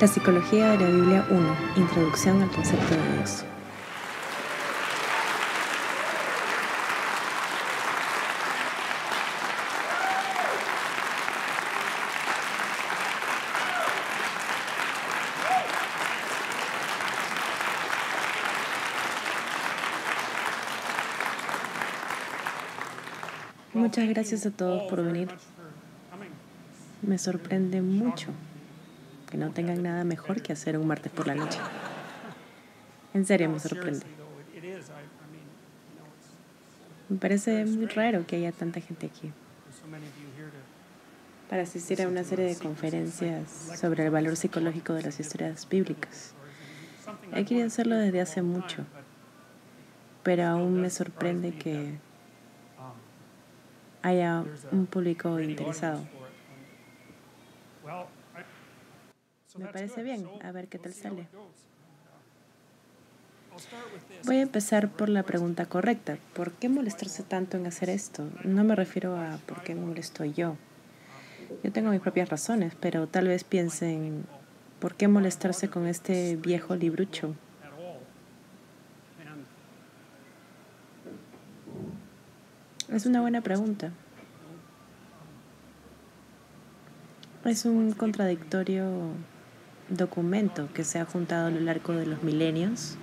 La Psicología de la Biblia 1. Introducción al concepto de Dios. Muchas gracias a todos por venir. Me sorprende mucho que no tengan nada mejor que hacer un martes por la noche. En serio, me sorprende. Me parece muy raro que haya tanta gente aquí para asistir a una serie de conferencias sobre el valor psicológico de las historias bíblicas. He querido hacerlo desde hace mucho, pero aún me sorprende que haya un público interesado. Me parece bien, a ver qué tal sale. Voy a empezar por la pregunta correcta. ¿Por qué molestarse tanto en hacer esto? No me refiero a por qué molesto yo. Yo tengo mis propias razones, pero tal vez piensen, ¿por qué molestarse con este viejo librucho? Es una buena pregunta. Es un contradictorio documento que se ha juntado a lo largo de los milenios,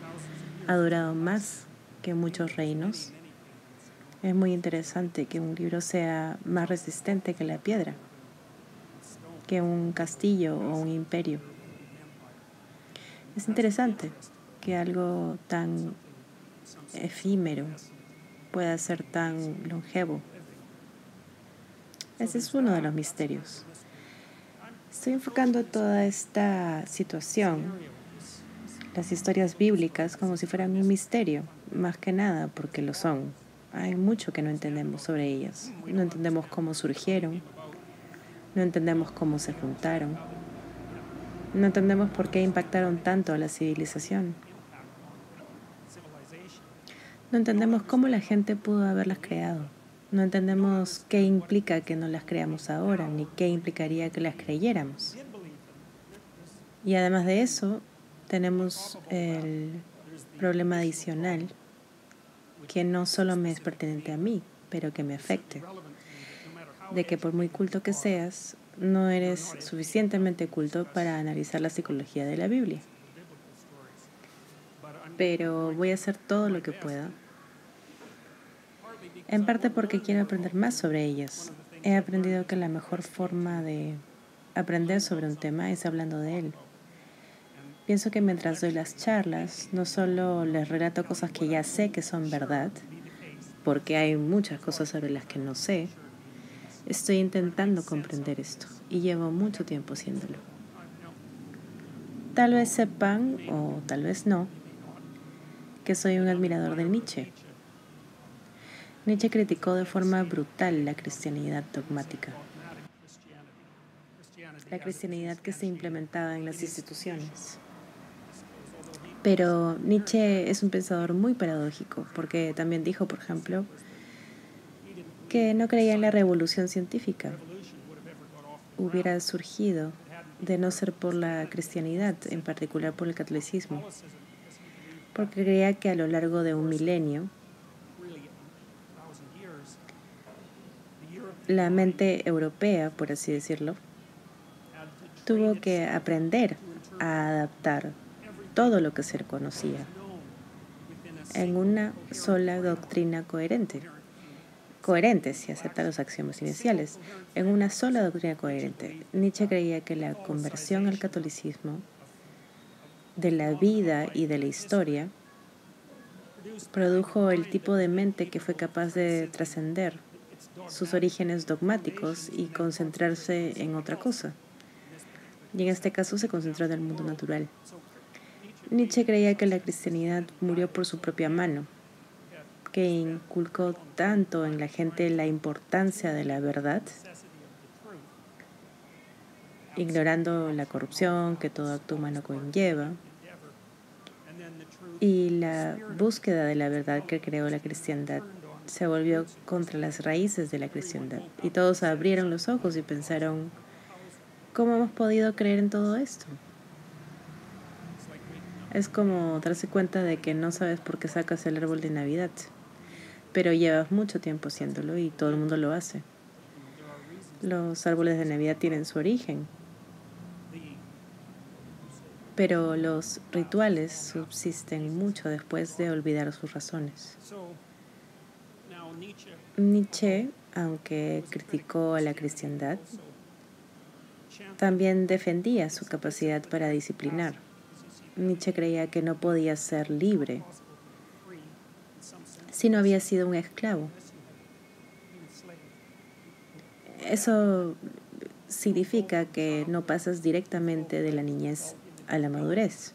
ha durado más que muchos reinos. Es muy interesante que un libro sea más resistente que la piedra, que un castillo o un imperio. Es interesante que algo tan efímero pueda ser tan longevo. Ese es uno de los misterios. Estoy enfocando toda esta situación, las historias bíblicas, como si fueran un misterio, más que nada porque lo son. Hay mucho que no entendemos sobre ellas. No entendemos cómo surgieron, no entendemos cómo se juntaron, no entendemos por qué impactaron tanto a la civilización. No entendemos cómo la gente pudo haberlas creado. No entendemos qué implica que no las creamos ahora, ni qué implicaría que las creyéramos. Y además de eso, tenemos el problema adicional que no solo me es pertinente a mí, pero que me afecte. De que por muy culto que seas, no eres suficientemente culto para analizar la psicología de la Biblia. Pero voy a hacer todo lo que pueda en parte porque quiero aprender más sobre ellas. He aprendido que la mejor forma de aprender sobre un tema es hablando de él. Pienso que mientras doy las charlas, no solo les relato cosas que ya sé que son verdad, porque hay muchas cosas sobre las que no sé, estoy intentando comprender esto y llevo mucho tiempo haciéndolo. Tal vez sepan, o tal vez no, que soy un admirador de Nietzsche Nietzsche criticó de forma brutal la cristianidad dogmática, la cristianidad que se implementaba en las instituciones. Pero Nietzsche es un pensador muy paradójico, porque también dijo, por ejemplo, que no creía en la revolución científica. Hubiera surgido de no ser por la cristianidad, en particular por el catolicismo, porque creía que a lo largo de un milenio la mente europea, por así decirlo, tuvo que aprender a adaptar todo lo que se conocía en una sola doctrina coherente. Coherente si acepta los axiomas iniciales, en una sola doctrina coherente. Nietzsche creía que la conversión al catolicismo de la vida y de la historia produjo el tipo de mente que fue capaz de trascender sus orígenes dogmáticos y concentrarse en otra cosa. Y en este caso se concentró en el mundo natural. Nietzsche creía que la cristianidad murió por su propia mano, que inculcó tanto en la gente la importancia de la verdad, ignorando la corrupción que todo acto humano conlleva, y la búsqueda de la verdad que creó la cristiandad se volvió contra las raíces de la cristiandad. Y todos abrieron los ojos y pensaron, ¿cómo hemos podido creer en todo esto? Es como darse cuenta de que no sabes por qué sacas el árbol de Navidad, pero llevas mucho tiempo haciéndolo y todo el mundo lo hace. Los árboles de Navidad tienen su origen, pero los rituales subsisten mucho después de olvidar sus razones. Nietzsche, aunque criticó a la cristiandad, también defendía su capacidad para disciplinar. Nietzsche creía que no podía ser libre si no había sido un esclavo. Eso significa que no pasas directamente de la niñez a la madurez.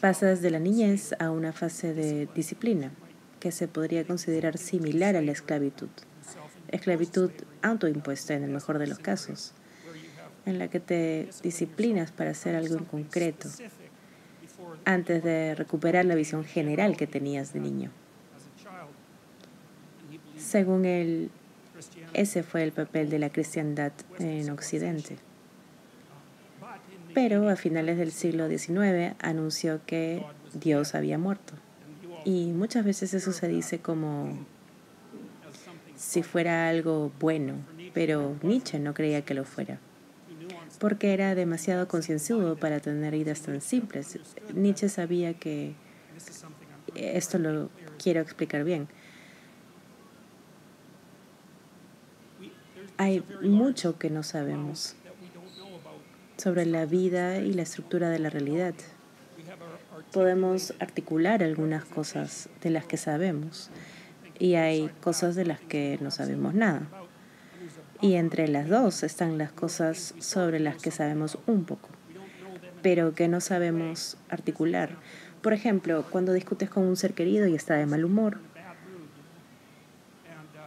Pasas de la niñez a una fase de disciplina que se podría considerar similar a la esclavitud. Esclavitud autoimpuesta en el mejor de los casos, en la que te disciplinas para hacer algo en concreto antes de recuperar la visión general que tenías de niño. Según él, ese fue el papel de la cristiandad en Occidente. Pero a finales del siglo XIX anunció que Dios había muerto. Y muchas veces eso se dice como si fuera algo bueno, pero Nietzsche no creía que lo fuera, porque era demasiado concienzudo para tener ideas tan simples. Nietzsche sabía que, esto lo quiero explicar bien, hay mucho que no sabemos sobre la vida y la estructura de la realidad podemos articular algunas cosas de las que sabemos y hay cosas de las que no sabemos nada. Y entre las dos están las cosas sobre las que sabemos un poco, pero que no sabemos articular. Por ejemplo, cuando discutes con un ser querido y está de mal humor,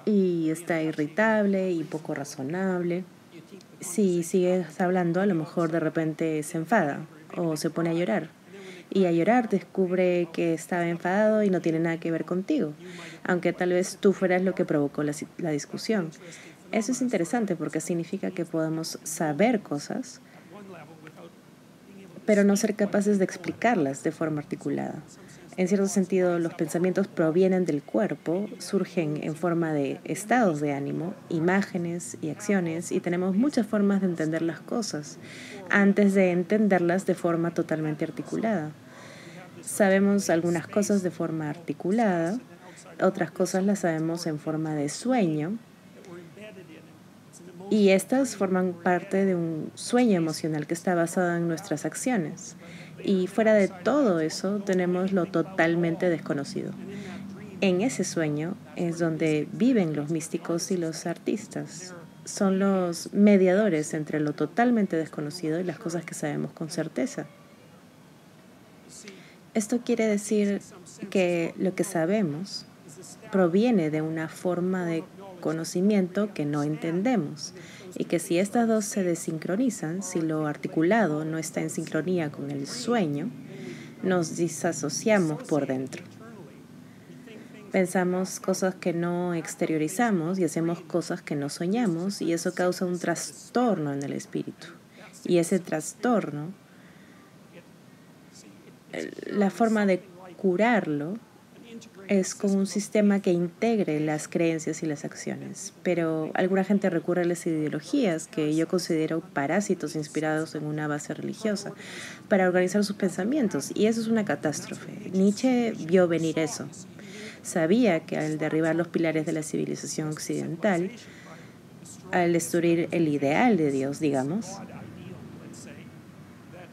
y está irritable y poco razonable, si sigues hablando, a lo mejor de repente se enfada o se pone a llorar y a llorar descubre que estaba enfadado y no tiene nada que ver contigo, aunque tal vez tú fueras lo que provocó la, la discusión. Eso es interesante porque significa que podemos saber cosas, pero no ser capaces de explicarlas de forma articulada. En cierto sentido, los pensamientos provienen del cuerpo, surgen en forma de estados de ánimo, imágenes y acciones, y tenemos muchas formas de entender las cosas antes de entenderlas de forma totalmente articulada. Sabemos algunas cosas de forma articulada, otras cosas las sabemos en forma de sueño, y estas forman parte de un sueño emocional que está basado en nuestras acciones. Y fuera de todo eso tenemos lo totalmente desconocido. En ese sueño es donde viven los místicos y los artistas. Son los mediadores entre lo totalmente desconocido y las cosas que sabemos con certeza. Esto quiere decir que lo que sabemos proviene de una forma de conocimiento que no entendemos y que si estas dos se desincronizan, si lo articulado no está en sincronía con el sueño, nos disasociamos por dentro. Pensamos cosas que no exteriorizamos y hacemos cosas que no soñamos y eso causa un trastorno en el espíritu. Y ese trastorno, la forma de curarlo es como un sistema que integre las creencias y las acciones, pero alguna gente recurre a las ideologías que yo considero parásitos inspirados en una base religiosa para organizar sus pensamientos y eso es una catástrofe. Nietzsche vio venir eso. Sabía que al derribar los pilares de la civilización occidental, al destruir el ideal de Dios, digamos,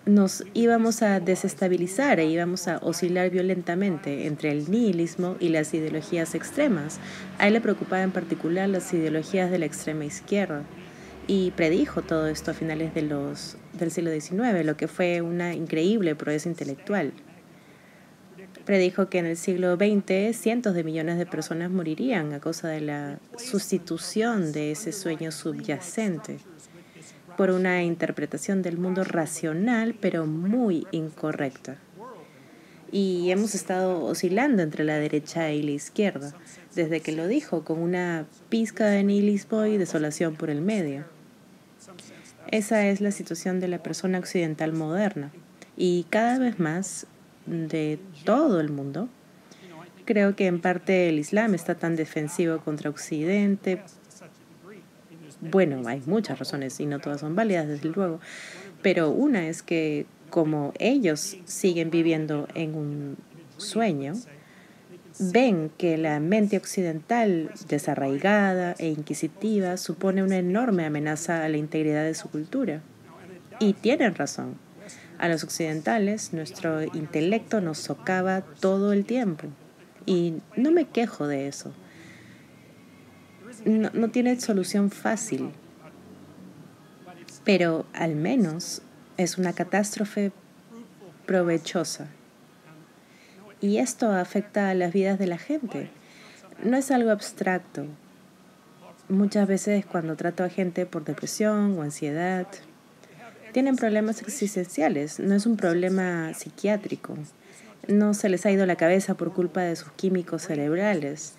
nos íbamos a desestabilizar e íbamos a oscilar violentamente entre el nihilismo y las ideologías extremas. A él le preocupaba en particular las ideologías de la extrema izquierda y predijo todo esto a finales del siglo XIX, lo que fue una increíble proeza intelectual. Predijo que en el siglo XX cientos de millones de personas morirían a causa de la sustitución de ese sueño subyacente por una interpretación del mundo racional, pero muy incorrecta. Y hemos estado oscilando entre la derecha y la izquierda, desde que lo dijo, con una pizca de nihilismo y desolación por el medio. Esa es la situación de la persona occidental moderna. Y cada vez más de todo el mundo. Creo que en parte el Islam está tan defensivo contra Occidente. Bueno, hay muchas razones y no todas son válidas, desde luego. Pero una es que como ellos siguen viviendo en un sueño, ven que la mente occidental desarraigada e inquisitiva supone una enorme amenaza a la integridad de su cultura. Y tienen razón. A los occidentales nuestro intelecto nos socava todo el tiempo. Y no me quejo de eso. No, no tiene solución fácil. Pero al menos es una catástrofe provechosa. Y esto afecta a las vidas de la gente. No es algo abstracto. Muchas veces cuando trato a gente por depresión o ansiedad, tienen problemas existenciales, no es un problema psiquiátrico. No se les ha ido la cabeza por culpa de sus químicos cerebrales,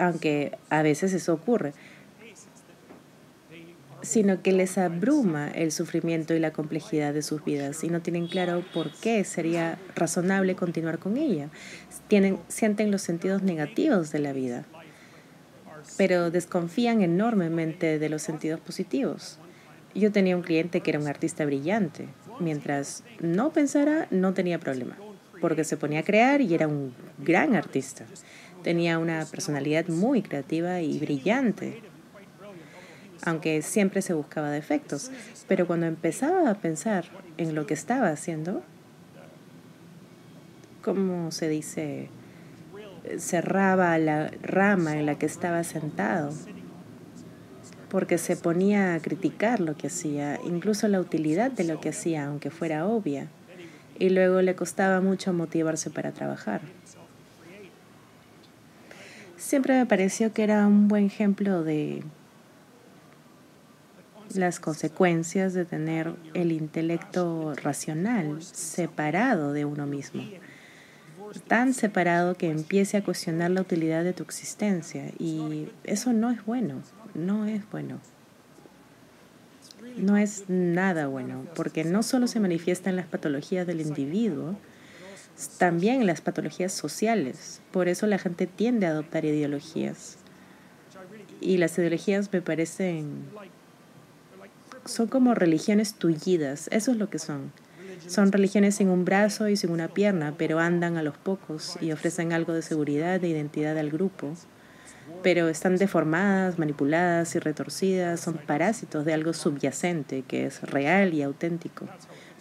aunque a veces eso ocurre sino que les abruma el sufrimiento y la complejidad de sus vidas y no tienen claro por qué sería razonable continuar con ella. Sienten los sentidos negativos de la vida, pero desconfían enormemente de los sentidos positivos. Yo tenía un cliente que era un artista brillante. Mientras no pensara, no tenía problema, porque se ponía a crear y era un gran artista. Tenía una personalidad muy creativa y brillante aunque siempre se buscaba defectos. Pero cuando empezaba a pensar en lo que estaba haciendo, como se dice, cerraba la rama en la que estaba sentado, porque se ponía a criticar lo que hacía, incluso la utilidad de lo que hacía, aunque fuera obvia, y luego le costaba mucho motivarse para trabajar. Siempre me pareció que era un buen ejemplo de las consecuencias de tener el intelecto racional separado de uno mismo. Tan separado que empiece a cuestionar la utilidad de tu existencia. Y eso no es bueno, no es bueno. No es nada bueno, porque no solo se manifiesta en las patologías del individuo, también las patologías sociales. Por eso la gente tiende a adoptar ideologías. Y las ideologías me parecen son como religiones tullidas, eso es lo que son. Son religiones sin un brazo y sin una pierna, pero andan a los pocos y ofrecen algo de seguridad, de identidad al grupo. Pero están deformadas, manipuladas y retorcidas, son parásitos de algo subyacente que es real y auténtico.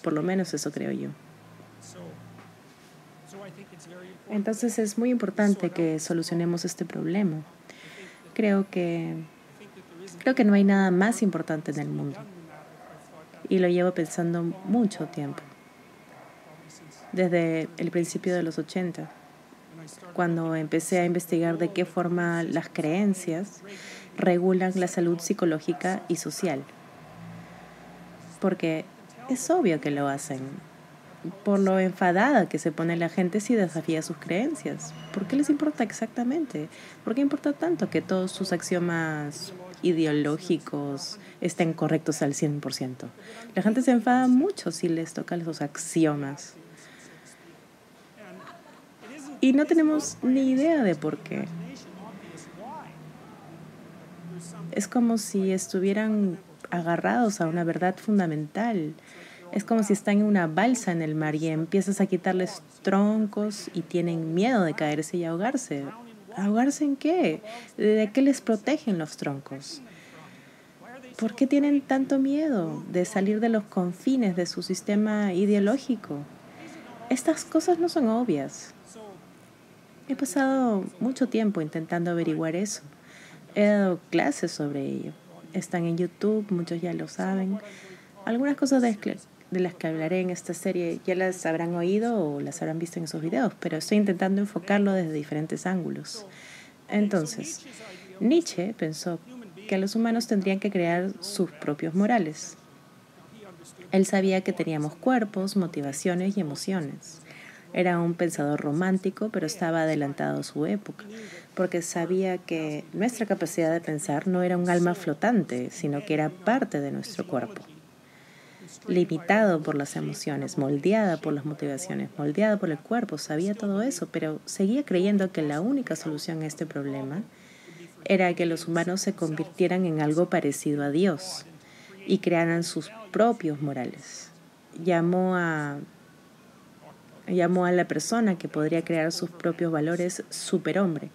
Por lo menos eso creo yo. Entonces es muy importante que solucionemos este problema. Creo que Creo que no hay nada más importante en el mundo. Y lo llevo pensando mucho tiempo. Desde el principio de los 80, cuando empecé a investigar de qué forma las creencias regulan la salud psicológica y social. Porque es obvio que lo hacen. Por lo enfadada que se pone la gente si desafía sus creencias. ¿Por qué les importa exactamente? ¿Por qué importa tanto que todos sus axiomas ideológicos estén correctos al 100%. La gente se enfada mucho si les tocan los axiomas. Y no tenemos ni idea de por qué. Es como si estuvieran agarrados a una verdad fundamental. Es como si están en una balsa en el mar y empiezas a quitarles troncos y tienen miedo de caerse y ahogarse. ¿Ahogarse en qué? ¿De qué les protegen los troncos? ¿Por qué tienen tanto miedo de salir de los confines de su sistema ideológico? Estas cosas no son obvias. He pasado mucho tiempo intentando averiguar eso. He dado clases sobre ello. Están en YouTube, muchos ya lo saben. Algunas cosas de, de las que hablaré en esta serie ya las habrán oído o las habrán visto en esos videos, pero estoy intentando enfocarlo desde diferentes ángulos. Entonces, Nietzsche pensó que los humanos tendrían que crear sus propios morales. Él sabía que teníamos cuerpos, motivaciones y emociones. Era un pensador romántico, pero estaba adelantado a su época, porque sabía que nuestra capacidad de pensar no era un alma flotante, sino que era parte de nuestro cuerpo. Limitado por las emociones, moldeada por las motivaciones, moldeada por el cuerpo, sabía todo eso, pero seguía creyendo que la única solución a este problema era que los humanos se convirtieran en algo parecido a Dios y crearan sus propios morales. Llamó a llamó a la persona que podría crear sus propios valores superhombre.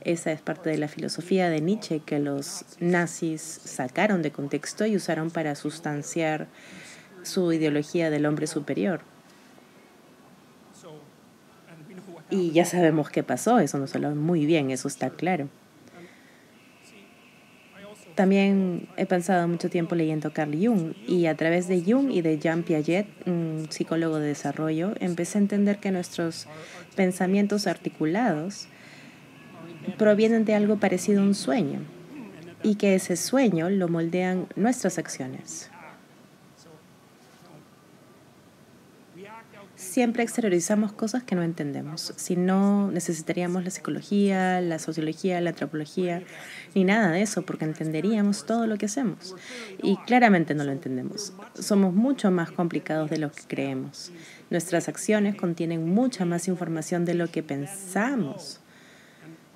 Esa es parte de la filosofía de Nietzsche que los nazis sacaron de contexto y usaron para sustanciar su ideología del hombre superior. Y ya sabemos qué pasó, eso nos habla muy bien, eso está claro. También he pasado mucho tiempo leyendo Carl Jung y a través de Jung y de Jean Piaget, un psicólogo de desarrollo, empecé a entender que nuestros pensamientos articulados provienen de algo parecido a un sueño y que ese sueño lo moldean nuestras acciones. Siempre exteriorizamos cosas que no entendemos. Si no, necesitaríamos la psicología, la sociología, la antropología, ni nada de eso, porque entenderíamos todo lo que hacemos. Y claramente no lo entendemos. Somos mucho más complicados de lo que creemos. Nuestras acciones contienen mucha más información de lo que pensamos.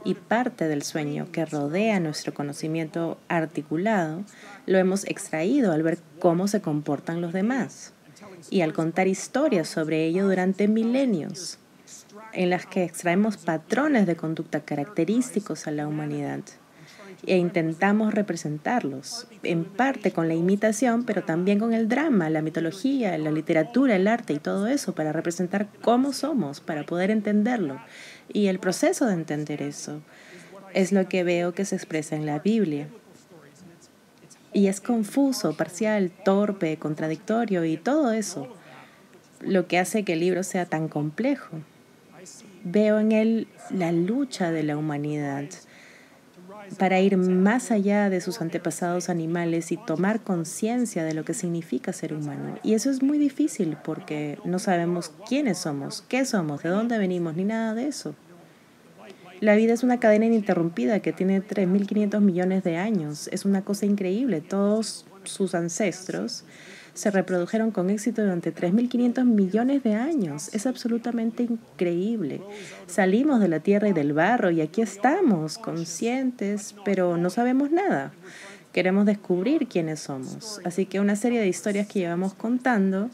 Y parte del sueño que rodea nuestro conocimiento articulado lo hemos extraído al ver cómo se comportan los demás y al contar historias sobre ello durante milenios, en las que extraemos patrones de conducta característicos a la humanidad e intentamos representarlos, en parte con la imitación, pero también con el drama, la mitología, la literatura, el arte y todo eso, para representar cómo somos, para poder entenderlo. Y el proceso de entender eso es lo que veo que se expresa en la Biblia. Y es confuso, parcial, torpe, contradictorio y todo eso, lo que hace que el libro sea tan complejo. Veo en él la lucha de la humanidad para ir más allá de sus antepasados animales y tomar conciencia de lo que significa ser humano. Y eso es muy difícil porque no sabemos quiénes somos, qué somos, de dónde venimos, ni nada de eso. La vida es una cadena ininterrumpida que tiene 3.500 millones de años. Es una cosa increíble. Todos sus ancestros se reprodujeron con éxito durante 3.500 millones de años. Es absolutamente increíble. Salimos de la tierra y del barro y aquí estamos, conscientes, pero no sabemos nada. Queremos descubrir quiénes somos. Así que una serie de historias que llevamos contando,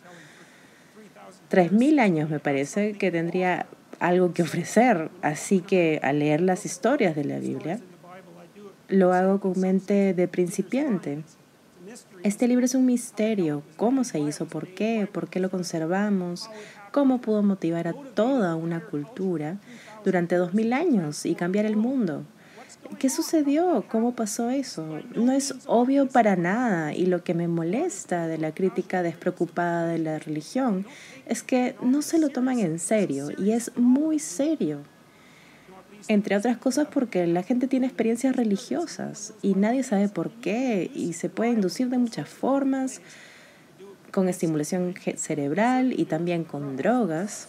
3.000 años me parece, que tendría algo que ofrecer. Así que al leer las historias de la Biblia, lo hago con mente de principiante. Este libro es un misterio. ¿Cómo se hizo? ¿Por qué? ¿Por qué lo conservamos? ¿Cómo pudo motivar a toda una cultura durante dos mil años y cambiar el mundo? ¿Qué sucedió? ¿Cómo pasó eso? No es obvio para nada y lo que me molesta de la crítica despreocupada de la religión es que no se lo toman en serio y es muy serio. Entre otras cosas porque la gente tiene experiencias religiosas y nadie sabe por qué y se puede inducir de muchas formas, con estimulación cerebral y también con drogas,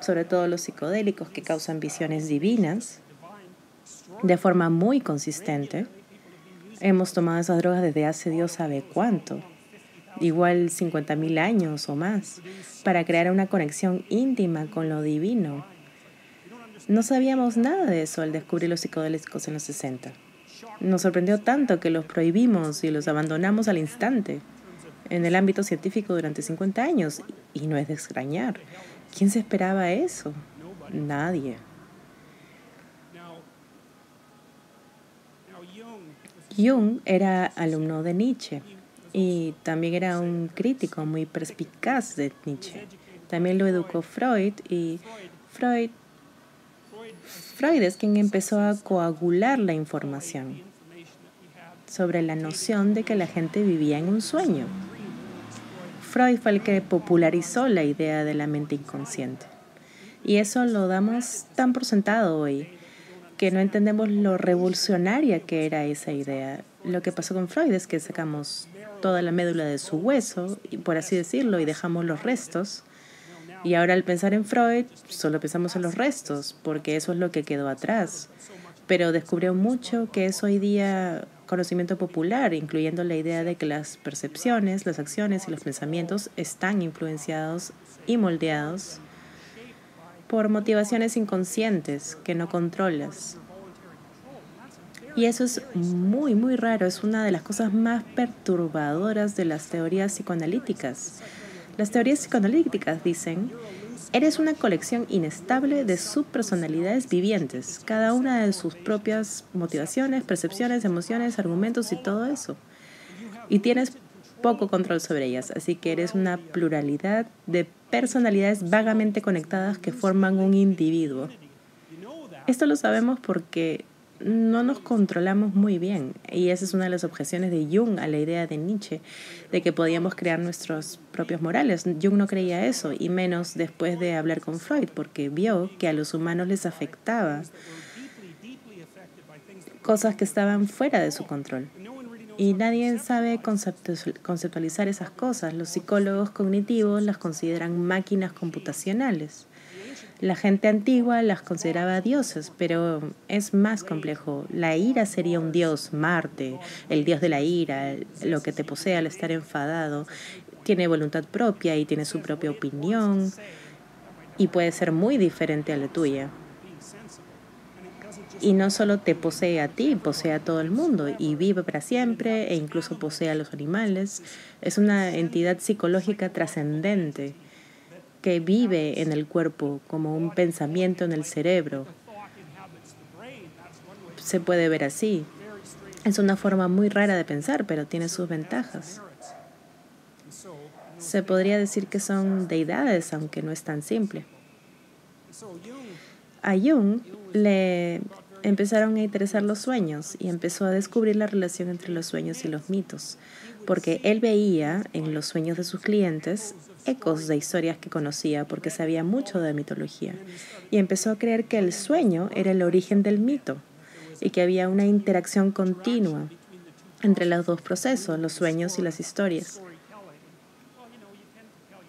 sobre todo los psicodélicos que causan visiones divinas de forma muy consistente. Hemos tomado esas drogas desde hace Dios sabe cuánto, igual 50.000 años o más, para crear una conexión íntima con lo divino. No sabíamos nada de eso al descubrir los psicodélicos en los 60. Nos sorprendió tanto que los prohibimos y los abandonamos al instante en el ámbito científico durante 50 años. Y no es de extrañar. ¿Quién se esperaba eso? Nadie. Jung era alumno de Nietzsche y también era un crítico muy perspicaz de Nietzsche. También lo educó Freud y Freud, Freud es quien empezó a coagular la información sobre la noción de que la gente vivía en un sueño. Freud fue el que popularizó la idea de la mente inconsciente. Y eso lo damos tan por sentado hoy que no entendemos lo revolucionaria que era esa idea. Lo que pasó con Freud es que sacamos toda la médula de su hueso, por así decirlo, y dejamos los restos. Y ahora al pensar en Freud, solo pensamos en los restos, porque eso es lo que quedó atrás. Pero descubrió mucho que es hoy día conocimiento popular, incluyendo la idea de que las percepciones, las acciones y los pensamientos están influenciados y moldeados por motivaciones inconscientes que no controlas. Y eso es muy, muy raro. Es una de las cosas más perturbadoras de las teorías psicoanalíticas. Las teorías psicoanalíticas dicen, eres una colección inestable de subpersonalidades vivientes, cada una de sus propias motivaciones, percepciones, emociones, argumentos y todo eso. Y tienes poco control sobre ellas, así que eres una pluralidad de personalidades vagamente conectadas que forman un individuo. Esto lo sabemos porque no nos controlamos muy bien. Y esa es una de las objeciones de Jung a la idea de Nietzsche, de que podíamos crear nuestros propios morales. Jung no creía eso, y menos después de hablar con Freud, porque vio que a los humanos les afectaba cosas que estaban fuera de su control. Y nadie sabe conceptualizar esas cosas. Los psicólogos cognitivos las consideran máquinas computacionales. La gente antigua las consideraba dioses, pero es más complejo. La ira sería un dios, Marte, el dios de la ira, lo que te posee al estar enfadado. Tiene voluntad propia y tiene su propia opinión y puede ser muy diferente a la tuya. Y no solo te posee a ti, posee a todo el mundo y vive para siempre e incluso posee a los animales. Es una entidad psicológica trascendente que vive en el cuerpo como un pensamiento en el cerebro. Se puede ver así. Es una forma muy rara de pensar, pero tiene sus ventajas. Se podría decir que son deidades, aunque no es tan simple. A Jung le empezaron a interesar los sueños y empezó a descubrir la relación entre los sueños y los mitos, porque él veía en los sueños de sus clientes ecos de historias que conocía porque sabía mucho de mitología y empezó a creer que el sueño era el origen del mito y que había una interacción continua entre los dos procesos, los sueños y las historias.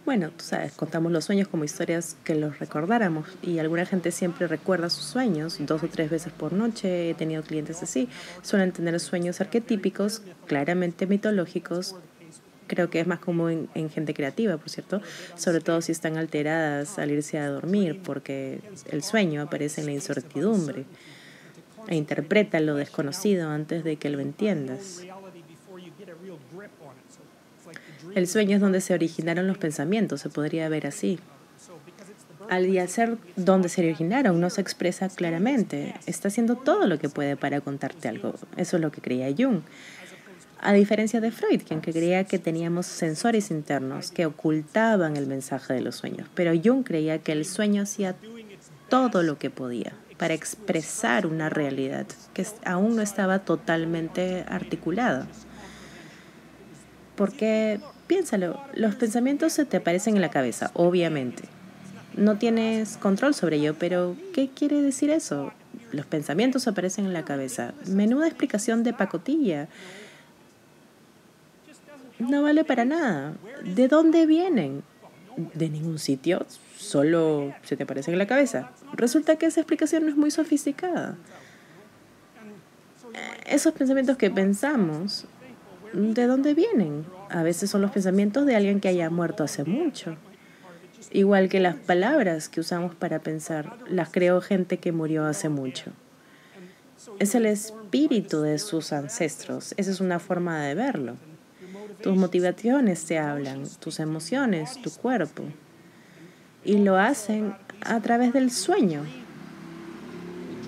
Bueno, tú sabes, contamos los sueños como historias que los recordáramos y alguna gente siempre recuerda sus sueños dos o tres veces por noche. He tenido clientes así. Suelen tener sueños arquetípicos, claramente mitológicos, creo que es más común en, gente creativa, por cierto, sobre todo si están alteradas al irse a dormir, porque el sueño aparece en la incertidumbre e interpreta lo desconocido antes de que lo entiendas. El sueño es donde se originaron los pensamientos, se podría ver así. Al ser donde se originaron, no se expresa claramente. Está haciendo todo lo que puede para contarte algo. Eso es lo que creía Jung. A diferencia de Freud, quien creía que teníamos sensores internos que ocultaban el mensaje de los sueños. Pero Jung creía que el sueño hacía todo lo que podía para expresar una realidad que aún no estaba totalmente articulada. Porque, piénsalo, los pensamientos se te aparecen en la cabeza, obviamente. No tienes control sobre ello, pero ¿qué quiere decir eso? Los pensamientos aparecen en la cabeza. Menuda explicación de pacotilla no vale para nada. ¿De dónde vienen? De ningún sitio, solo se te aparece en la cabeza. Resulta que esa explicación no es muy sofisticada. Esos pensamientos que pensamos, ¿de dónde vienen? A veces son los pensamientos de alguien que haya muerto hace mucho. Igual que las palabras que usamos para pensar, las creó gente que murió hace mucho. Es el espíritu de sus ancestros. Esa es una forma de verlo. Tus motivaciones te hablan, tus emociones, tu cuerpo. Y lo hacen a través del sueño.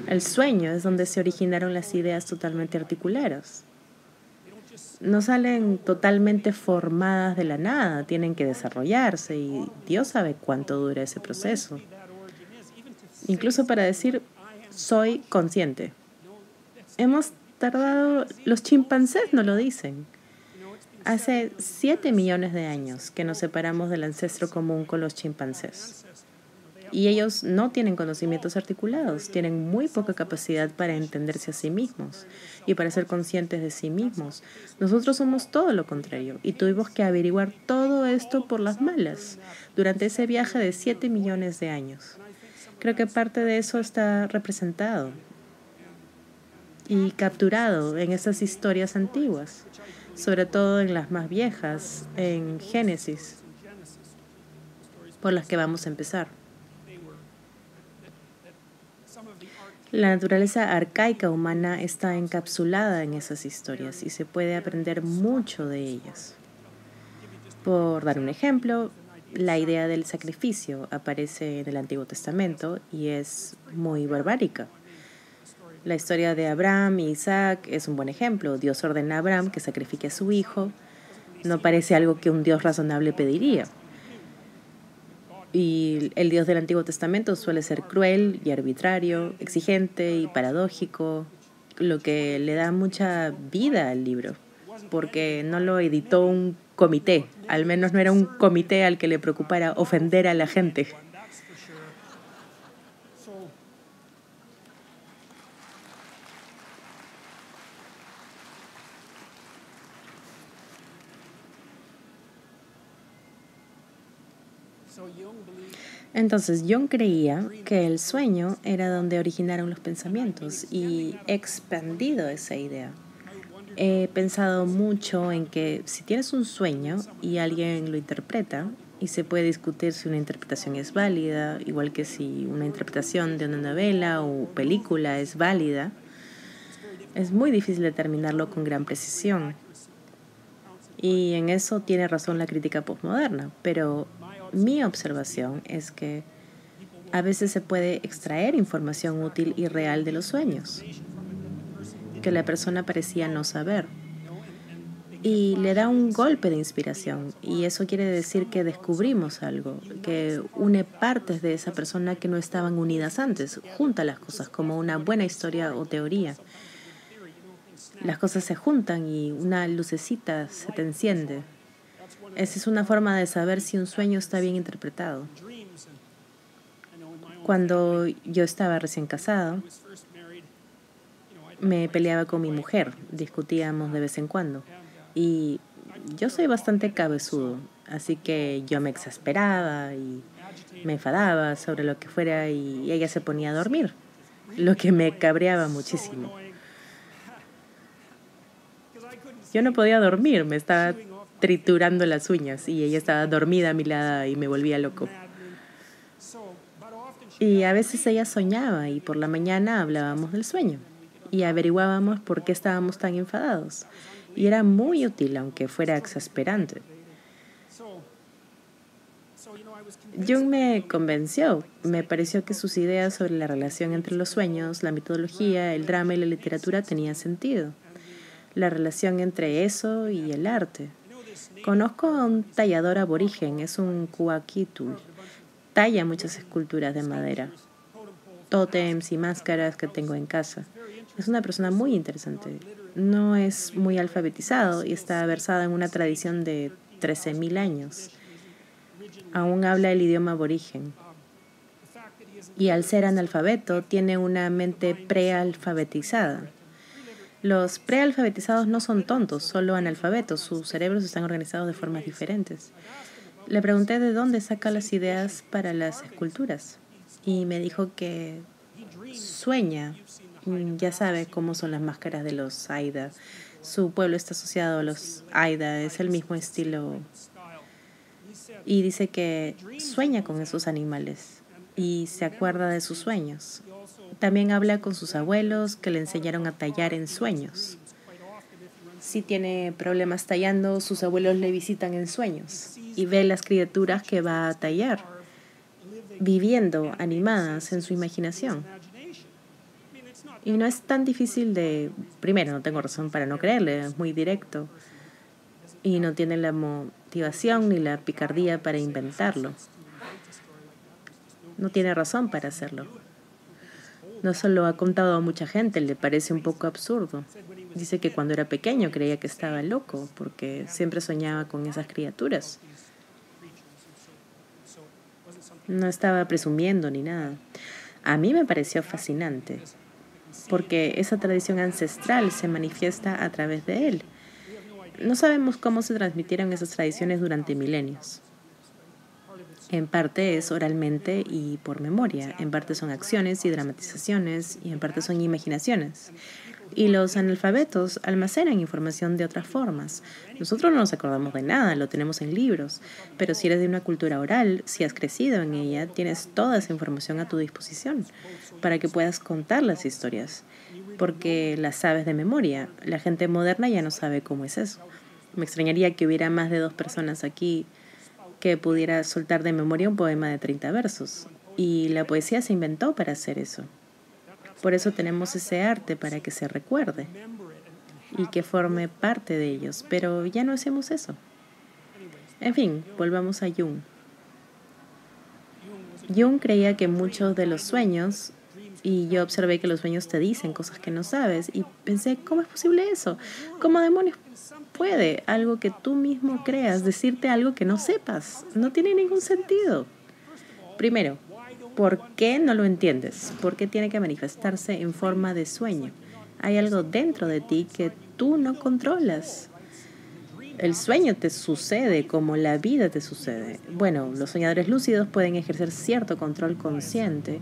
El sueño es donde se originaron las ideas totalmente articuladas. No salen totalmente formadas de la nada, tienen que desarrollarse y Dios sabe cuánto dura ese proceso. Incluso para decir soy consciente. Hemos tardado, los chimpancés no lo dicen. Hace 7 millones de años que nos separamos del ancestro común con los chimpancés. Y ellos no tienen conocimientos articulados, tienen muy poca capacidad para entenderse a sí mismos y para ser conscientes de sí mismos. Nosotros somos todo lo contrario y tuvimos que averiguar todo esto por las malas durante ese viaje de 7 millones de años. Creo que parte de eso está representado y capturado en esas historias antiguas, sobre todo en las más viejas, en Génesis, por las que vamos a empezar. La naturaleza arcaica humana está encapsulada en esas historias y se puede aprender mucho de ellas. Por dar un ejemplo, la idea del sacrificio aparece en el Antiguo Testamento y es muy barbárica. La historia de Abraham y Isaac es un buen ejemplo. Dios ordena a Abraham que sacrifique a su hijo. No parece algo que un Dios razonable pediría. Y el Dios del Antiguo Testamento suele ser cruel y arbitrario, exigente y paradójico, lo que le da mucha vida al libro, porque no lo editó un comité, al menos no era un comité al que le preocupara ofender a la gente. Entonces Jung creía que el sueño era donde originaron los pensamientos y he expandido esa idea. He pensado mucho en que si tienes un sueño y alguien lo interpreta, y se puede discutir si una interpretación es válida, igual que si una interpretación de una novela o película es válida, es muy difícil determinarlo con gran precisión. Y en eso tiene razón la crítica postmoderna, pero mi observación es que a veces se puede extraer información útil y real de los sueños, que la persona parecía no saber. Y le da un golpe de inspiración, y eso quiere decir que descubrimos algo, que une partes de esa persona que no estaban unidas antes, junta las cosas como una buena historia o teoría. Las cosas se juntan y una lucecita se te enciende esa es una forma de saber si un sueño está bien interpretado. Cuando yo estaba recién casado, me peleaba con mi mujer, discutíamos de vez en cuando. Y yo soy bastante cabezudo, así que yo me exasperaba y me enfadaba sobre lo que fuera y ella se ponía a dormir, lo que me cabreaba muchísimo. Yo no podía dormir, me estaba triturando las uñas y ella estaba dormida a mi lado y me volvía loco. Y a veces ella soñaba y por la mañana hablábamos del sueño y averiguábamos por qué estábamos tan enfadados. Y era muy útil, aunque fuera exasperante. Jung me convenció. Me pareció que sus ideas sobre la relación entre los sueños, la mitología, el drama y la literatura tenían sentido. La relación entre eso y el arte. Conozco a un tallador aborigen, es un kuakitu. Talla muchas esculturas de madera, tótems y máscaras que tengo en casa. Es una persona muy interesante. No es muy alfabetizado y está versado en una tradición de 13.000 años. Aún habla el idioma aborigen. Y al ser analfabeto, tiene una mente prealfabetizada. Los prealfabetizados no son tontos, solo analfabetos. Sus cerebros están organizados de formas diferentes. Le pregunté de dónde saca las ideas para las esculturas y me dijo que sueña. Ya sabe cómo son las máscaras de los Aida. Su pueblo está asociado a los Aida, es el mismo estilo. Y dice que sueña con esos animales y se acuerda de sus sueños. También habla con sus abuelos que le enseñaron a tallar en sueños. Si tiene problemas tallando, sus abuelos le visitan en sueños y ve las criaturas que va a tallar, viviendo animadas en su imaginación. Y no es tan difícil de, primero, no tengo razón para no creerle, es muy directo y no tiene la motivación ni la picardía para inventarlo. No tiene razón para hacerlo. No solo ha contado a mucha gente, le parece un poco absurdo. Dice que cuando era pequeño creía que estaba loco porque siempre soñaba con esas criaturas. No estaba presumiendo ni nada. A mí me pareció fascinante porque esa tradición ancestral se manifiesta a través de él. No sabemos cómo se transmitieron esas tradiciones durante milenios. En parte es oralmente y por memoria, en parte son acciones y dramatizaciones y en parte son imaginaciones. Y los analfabetos almacenan información de otras formas. Nosotros no nos acordamos de nada, lo tenemos en libros, pero si eres de una cultura oral, si has crecido en ella, tienes toda esa información a tu disposición para que puedas contar las historias, porque las sabes de memoria. La gente moderna ya no sabe cómo es eso. Me extrañaría que hubiera más de dos personas aquí que pudiera soltar de memoria un poema de 30 versos. Y la poesía se inventó para hacer eso. Por eso tenemos ese arte para que se recuerde y que forme parte de ellos, pero ya no hacemos eso. En fin, volvamos a Jung. Jung creía que muchos de los sueños, y yo observé que los sueños te dicen cosas que no sabes, y pensé, ¿cómo es posible eso? ¿Cómo demonios puede algo que tú mismo creas decirte algo que no sepas? No tiene ningún sentido. Primero, ¿Por qué no lo entiendes? ¿Por qué tiene que manifestarse en forma de sueño? Hay algo dentro de ti que tú no controlas. El sueño te sucede como la vida te sucede. Bueno, los soñadores lúcidos pueden ejercer cierto control consciente,